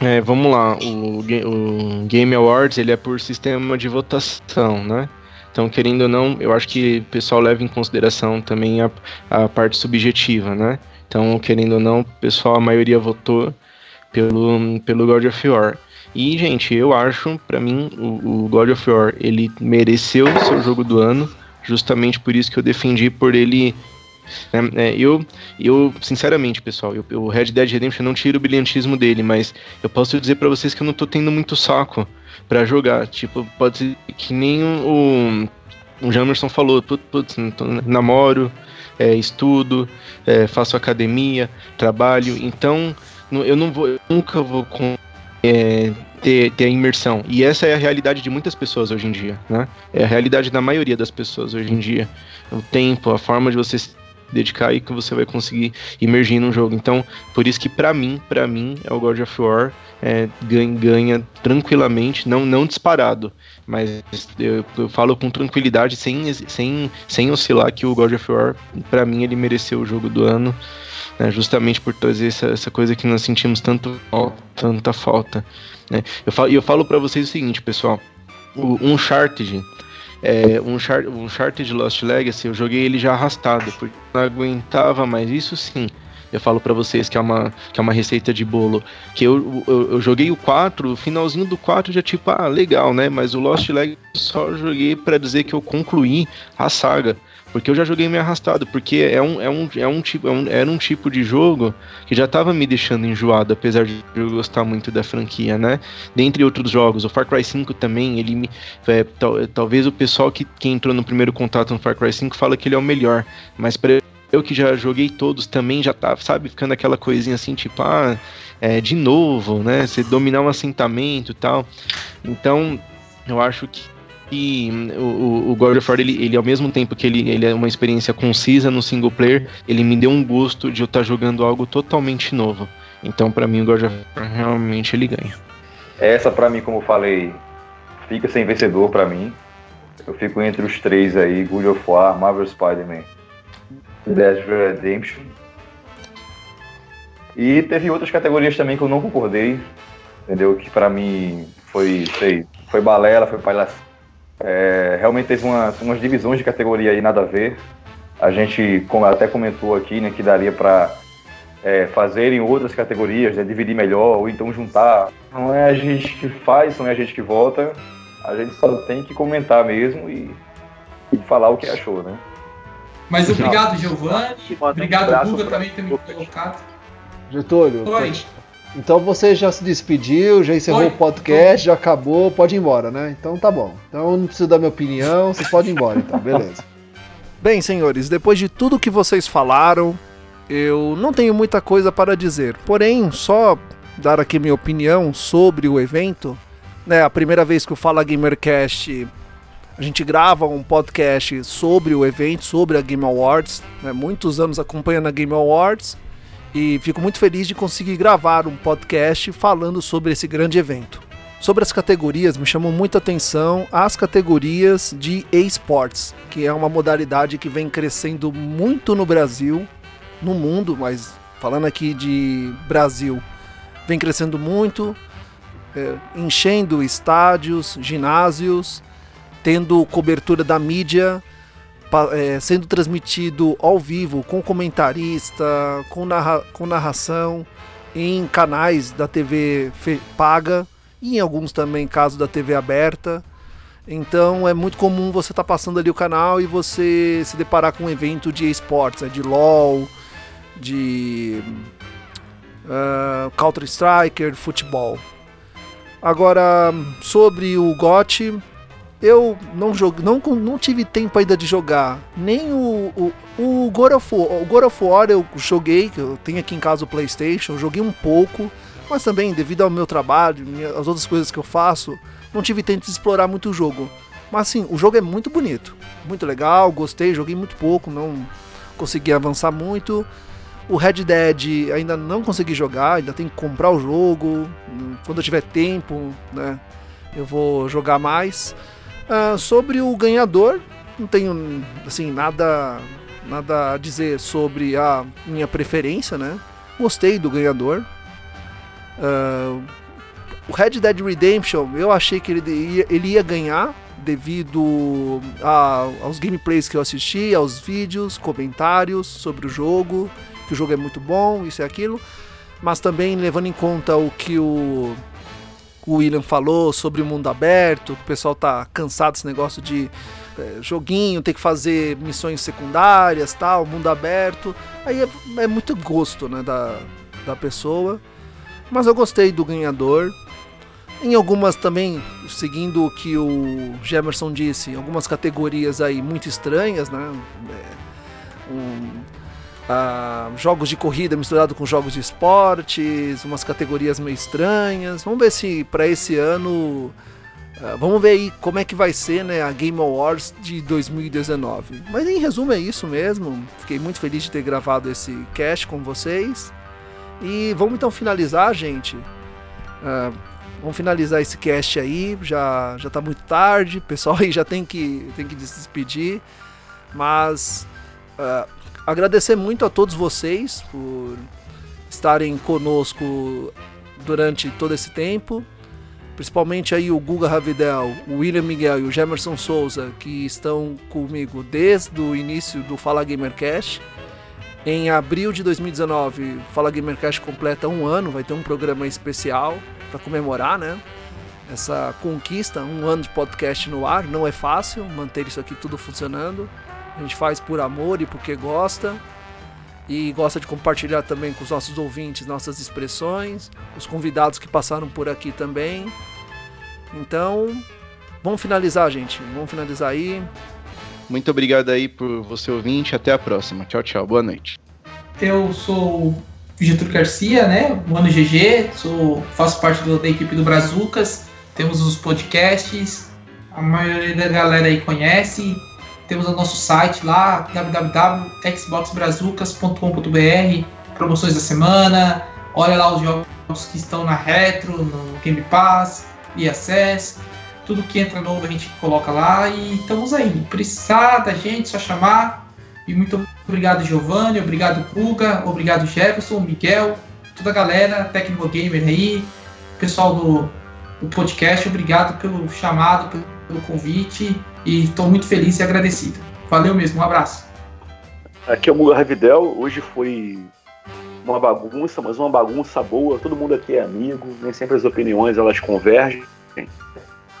é, vamos lá, o, o Game Awards ele é por sistema de votação, né? Então, querendo ou não, eu acho que o pessoal leva em consideração também a, a parte subjetiva, né? Então, querendo ou não, o pessoal, a maioria votou pelo, pelo God of War. E, gente, eu acho, pra mim, o, o God of War, ele mereceu o seu jogo do ano, justamente por isso que eu defendi por ele né, é, eu, eu, sinceramente, pessoal, eu, o Red Dead Redemption não tira o brilhantismo dele, mas eu posso dizer pra vocês que eu não tô tendo muito saco pra jogar. Tipo, pode ser que nem o, o Jamerson falou, put- putz, namoro, é, estudo, é, faço academia, trabalho, então eu não vou, eu nunca vou com- é, ter, ter a imersão. E essa é a realidade de muitas pessoas hoje em dia, né? É a realidade da maioria das pessoas hoje em dia. O tempo, a forma de você dedicar e que você vai conseguir imergir num jogo. Então, por isso que pra mim, para mim, é o God of War é, ganha, ganha tranquilamente, não, não disparado, mas eu, eu falo com tranquilidade, sem, sem, sem oscilar, que o God of War, pra mim, ele mereceu o jogo do ano, né, justamente por trazer essa, essa coisa que nós sentimos tanto, falta, tanta falta. Né. Eu falo, eu falo para vocês o seguinte, pessoal, o Uncharted, é, um Char- um Lost Legacy, eu joguei ele já arrastado, porque não aguentava mais. Isso sim, eu falo pra vocês que é uma, que é uma receita de bolo. Que eu, eu, eu joguei o 4, o finalzinho do 4 já tipo, ah, legal, né? Mas o Lost Legacy só joguei pra dizer que eu concluí a saga. Porque eu já joguei meio arrastado, porque é um, é um, é um tipo, é um, era um tipo de jogo que já tava me deixando enjoado, apesar de eu gostar muito da franquia, né? Dentre outros jogos, o Far Cry 5 também, ele me, é, tal- talvez o pessoal que, que entrou no primeiro contato no Far Cry 5 fala que ele é o melhor, mas pra eu que já joguei todos também já tá, sabe, ficando aquela coisinha assim, tipo, ah, é, de novo, né? Você dominar um assentamento e tal. Então, eu acho que que o, o- o God of War, ele, ele, ao mesmo tempo que ele, ele é uma experiência concisa no single player, ele me deu um gosto de eu estar jogando algo totalmente novo. Então, pra mim, o God of War realmente ele ganha. Essa, pra mim, como eu falei, fica sem vencedor pra mim. Eu fico entre os três aí, God of War, Marvel Spider-Man, Dead Redemption. E teve outras categorias também que eu não concordei, entendeu? Que pra mim foi, sei, foi balela, foi palhaçada. É, realmente teve uma- umas divisões de categoria aí nada a ver. A gente, como até comentou aqui, né, que daria pra é, fazer em outras categorias, né, dividir melhor, ou então juntar. Não é a gente que faz, não é a gente que vota. A gente só tem que comentar mesmo e, e falar o que achou, né? Mas obrigado, Giovanni. Obrigado, Guga, também por ter me colocado. Getúlio, Oi. Então você já se despediu, já encerrou Oi. o podcast, já acabou, pode ir embora, né? Então tá bom. Então não preciso dar minha opinião, vocês podem ir embora então, beleza. Bem, senhores, depois de tudo que vocês falaram, eu não tenho muita coisa para dizer. Porém, só dar aqui minha opinião sobre o evento. Né, a primeira vez que o Fala Gamercast a gente grava um podcast sobre o evento, sobre a Game Awards. Né, muitos anos acompanhando a Game Awards e fico muito feliz de conseguir gravar um podcast falando sobre esse grande evento. Sobre as categorias, me chamou muita atenção as categorias de esports, que é uma modalidade que vem crescendo muito no Brasil, no mundo, mas falando aqui de Brasil, vem crescendo muito, é, enchendo estádios, ginásios, tendo cobertura da mídia, é, sendo transmitido ao vivo com comentarista, com, narra com narração em canais da TV paga e em alguns também casos da TV aberta. Então é muito comum você estar tá passando ali o canal e você se deparar com um evento de esportes, né, de LOL, de uh, Counter Striker, futebol. Agora sobre o GOT, eu não, jogue, não, não tive tempo ainda de jogar nem o, o, o, God of War, o God of War eu joguei, eu tenho aqui em casa o Playstation, joguei um pouco, mas também devido ao meu trabalho, as outras coisas que eu faço, não tive tempo de explorar muito o jogo. Mas assim, o jogo é muito bonito, muito legal, gostei, joguei muito pouco, não consegui avançar muito. O Red Dead ainda não consegui jogar, ainda tem que comprar o jogo. Quando eu tiver tempo, né, eu vou jogar mais. Uh, sobre o ganhador, não tenho assim nada nada a dizer sobre a minha preferência, né? Gostei do ganhador. Uh, o Red Dead Redemption, eu achei que ele ia, ele ia ganhar devido a, aos gameplays que eu assisti, aos vídeos, comentários sobre o jogo, que o jogo é muito bom, isso e aquilo, mas também levando em conta o que o o William falou sobre o mundo aberto, o pessoal tá cansado desse negócio de é, joguinho, ter que fazer missões secundárias, tal, mundo aberto. Aí é, é, muito gosto, né, da, da pessoa. Mas eu gostei do ganhador. Em algumas também, seguindo o que o Gemerson disse, algumas categorias aí muito estranhas, né? É, um, jogos de corrida misturado com jogos de esportes, umas categorias meio estranhas. Vamos ver se para esse ano. Uh, vamos ver aí como é que vai ser né, a Game Awards de 2019. Mas em resumo é isso mesmo. Fiquei muito feliz de ter gravado esse cast com vocês. E vamos então finalizar, gente. Uh, vamos finalizar esse cast aí. Já, já tá muito tarde. O pessoal aí já tem que, tem que se despedir. Mas. Uh, agradecer muito a todos vocês por estarem conosco durante todo esse tempo. Principalmente aí o Guga Ravidel, o William Miguel e o Gemerson Souza, que estão comigo desde o início do Fala Gamercast. Em abril de 2019, Fala Gamercast completa um ano, vai ter um programa especial para comemorar, né? Essa conquista, um ano de podcast no ar, não é fácil manter isso aqui tudo funcionando. A gente faz por amor e porque gosta. E gosta de compartilhar também com os nossos ouvintes nossas expressões, os convidados que passaram por aqui também. Então, vamos finalizar, gente. Vamos finalizar aí. Muito obrigado aí por você ouvinte. Até a próxima. Tchau, tchau. Boa noite. Eu sou Getúlio Garcia, né? Mano GG, sou, faço parte do, da equipe do Brazucas. Temos os podcasts, a maioria da galera aí conhece. Temos o nosso site lá, www.xboxbrazucas.com.br, promoções da semana. Olha lá os jogos que estão na Retro, no Game Pass, ESS. Tudo que entra novo a gente coloca lá e estamos aí. Precisar da gente, só chamar. E muito obrigado, Giovanni, obrigado, Kuga, obrigado, Jefferson, Miguel, toda a galera, Tecnico Gamer aí, pessoal do, do podcast, obrigado pelo chamado, pelo, pelo convite e estou muito feliz e agradecido. Valeu mesmo, um abraço. Aqui é o Muga Ravidel, hoje foi uma bagunça, mas uma bagunça boa, todo mundo aqui é amigo, nem sempre as opiniões elas convergem,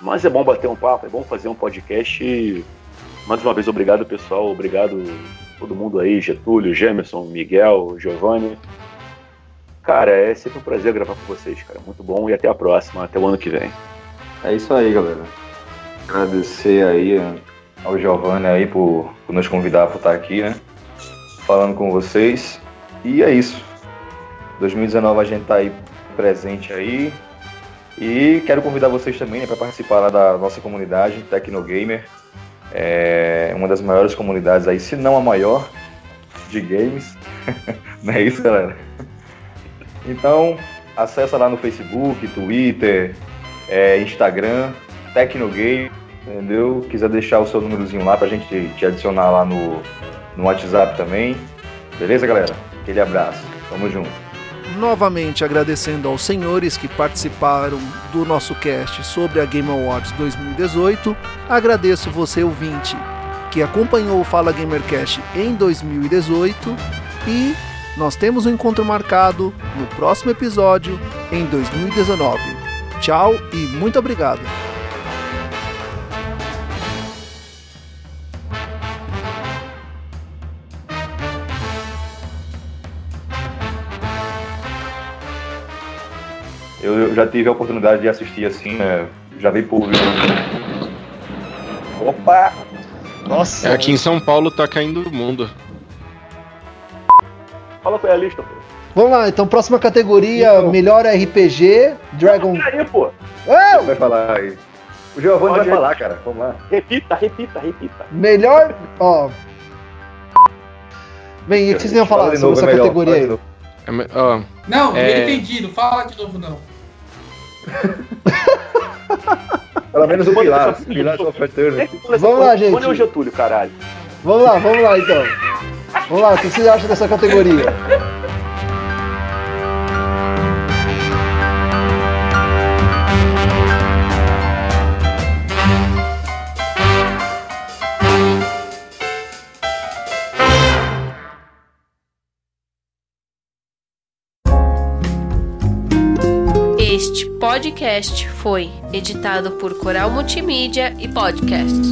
mas é bom bater um papo, é bom fazer um podcast. Mais uma vez, obrigado pessoal, obrigado todo mundo aí, Getúlio, Gemerson, Miguel, Giovanni. Cara, é sempre um prazer gravar com vocês, cara. Muito bom e até a próxima, até o ano que vem. É isso aí, galera. Agradecer aí ao Giovanni aí por, por nos convidar para estar aqui, né? Falando com vocês. E é isso. 2019 a gente tá aí presente aí. E quero convidar vocês também né, para participar lá da nossa comunidade Tecnogamer. É uma das maiores comunidades aí, se não a maior, de games. não é isso, galera? Então, acessa lá no Facebook, Twitter, é, Instagram, Tecnogame, entendeu? Quiser deixar o seu númerozinho lá pra gente te, te adicionar lá no, no WhatsApp também. Beleza, galera? Aquele abraço. Tamo junto. Novamente agradecendo aos senhores que participaram do nosso cast sobre a Game Awards 2018. Agradeço você, ouvinte, que acompanhou o Fala Gamercast em 2018 e nós temos um encontro marcado no próximo episódio em 2019. Tchau e muito obrigado. Eu, eu já tive a oportunidade de assistir assim, né? Já vi público. Opa! Nossa. Aqui em São Paulo tá caindo o mundo. Fala qual é a lista, pô. Vamos lá, então próxima categoria, Então. melhor RPG, Dragon. Peraí, pô. Ah, Vai falar aí. O Giovanni vai falar, cara. Vamos lá. Repita, repita, repita. melhor, ó. Bem, o que vocês iam Fala falar sobre novo, essa é melhor. categoria aí? novo. É Não, É. eu entendi, não fala de novo não. Pelo menos o Pilar. Pilar of Eternity. Vamos lá, gente. Quando é o Getúlio, caralho? Vamos lá, vamos lá então. Vamos lá, o que vocês acham dessa categoria? Podcast foi editado por Coral Multimídia e Podcast.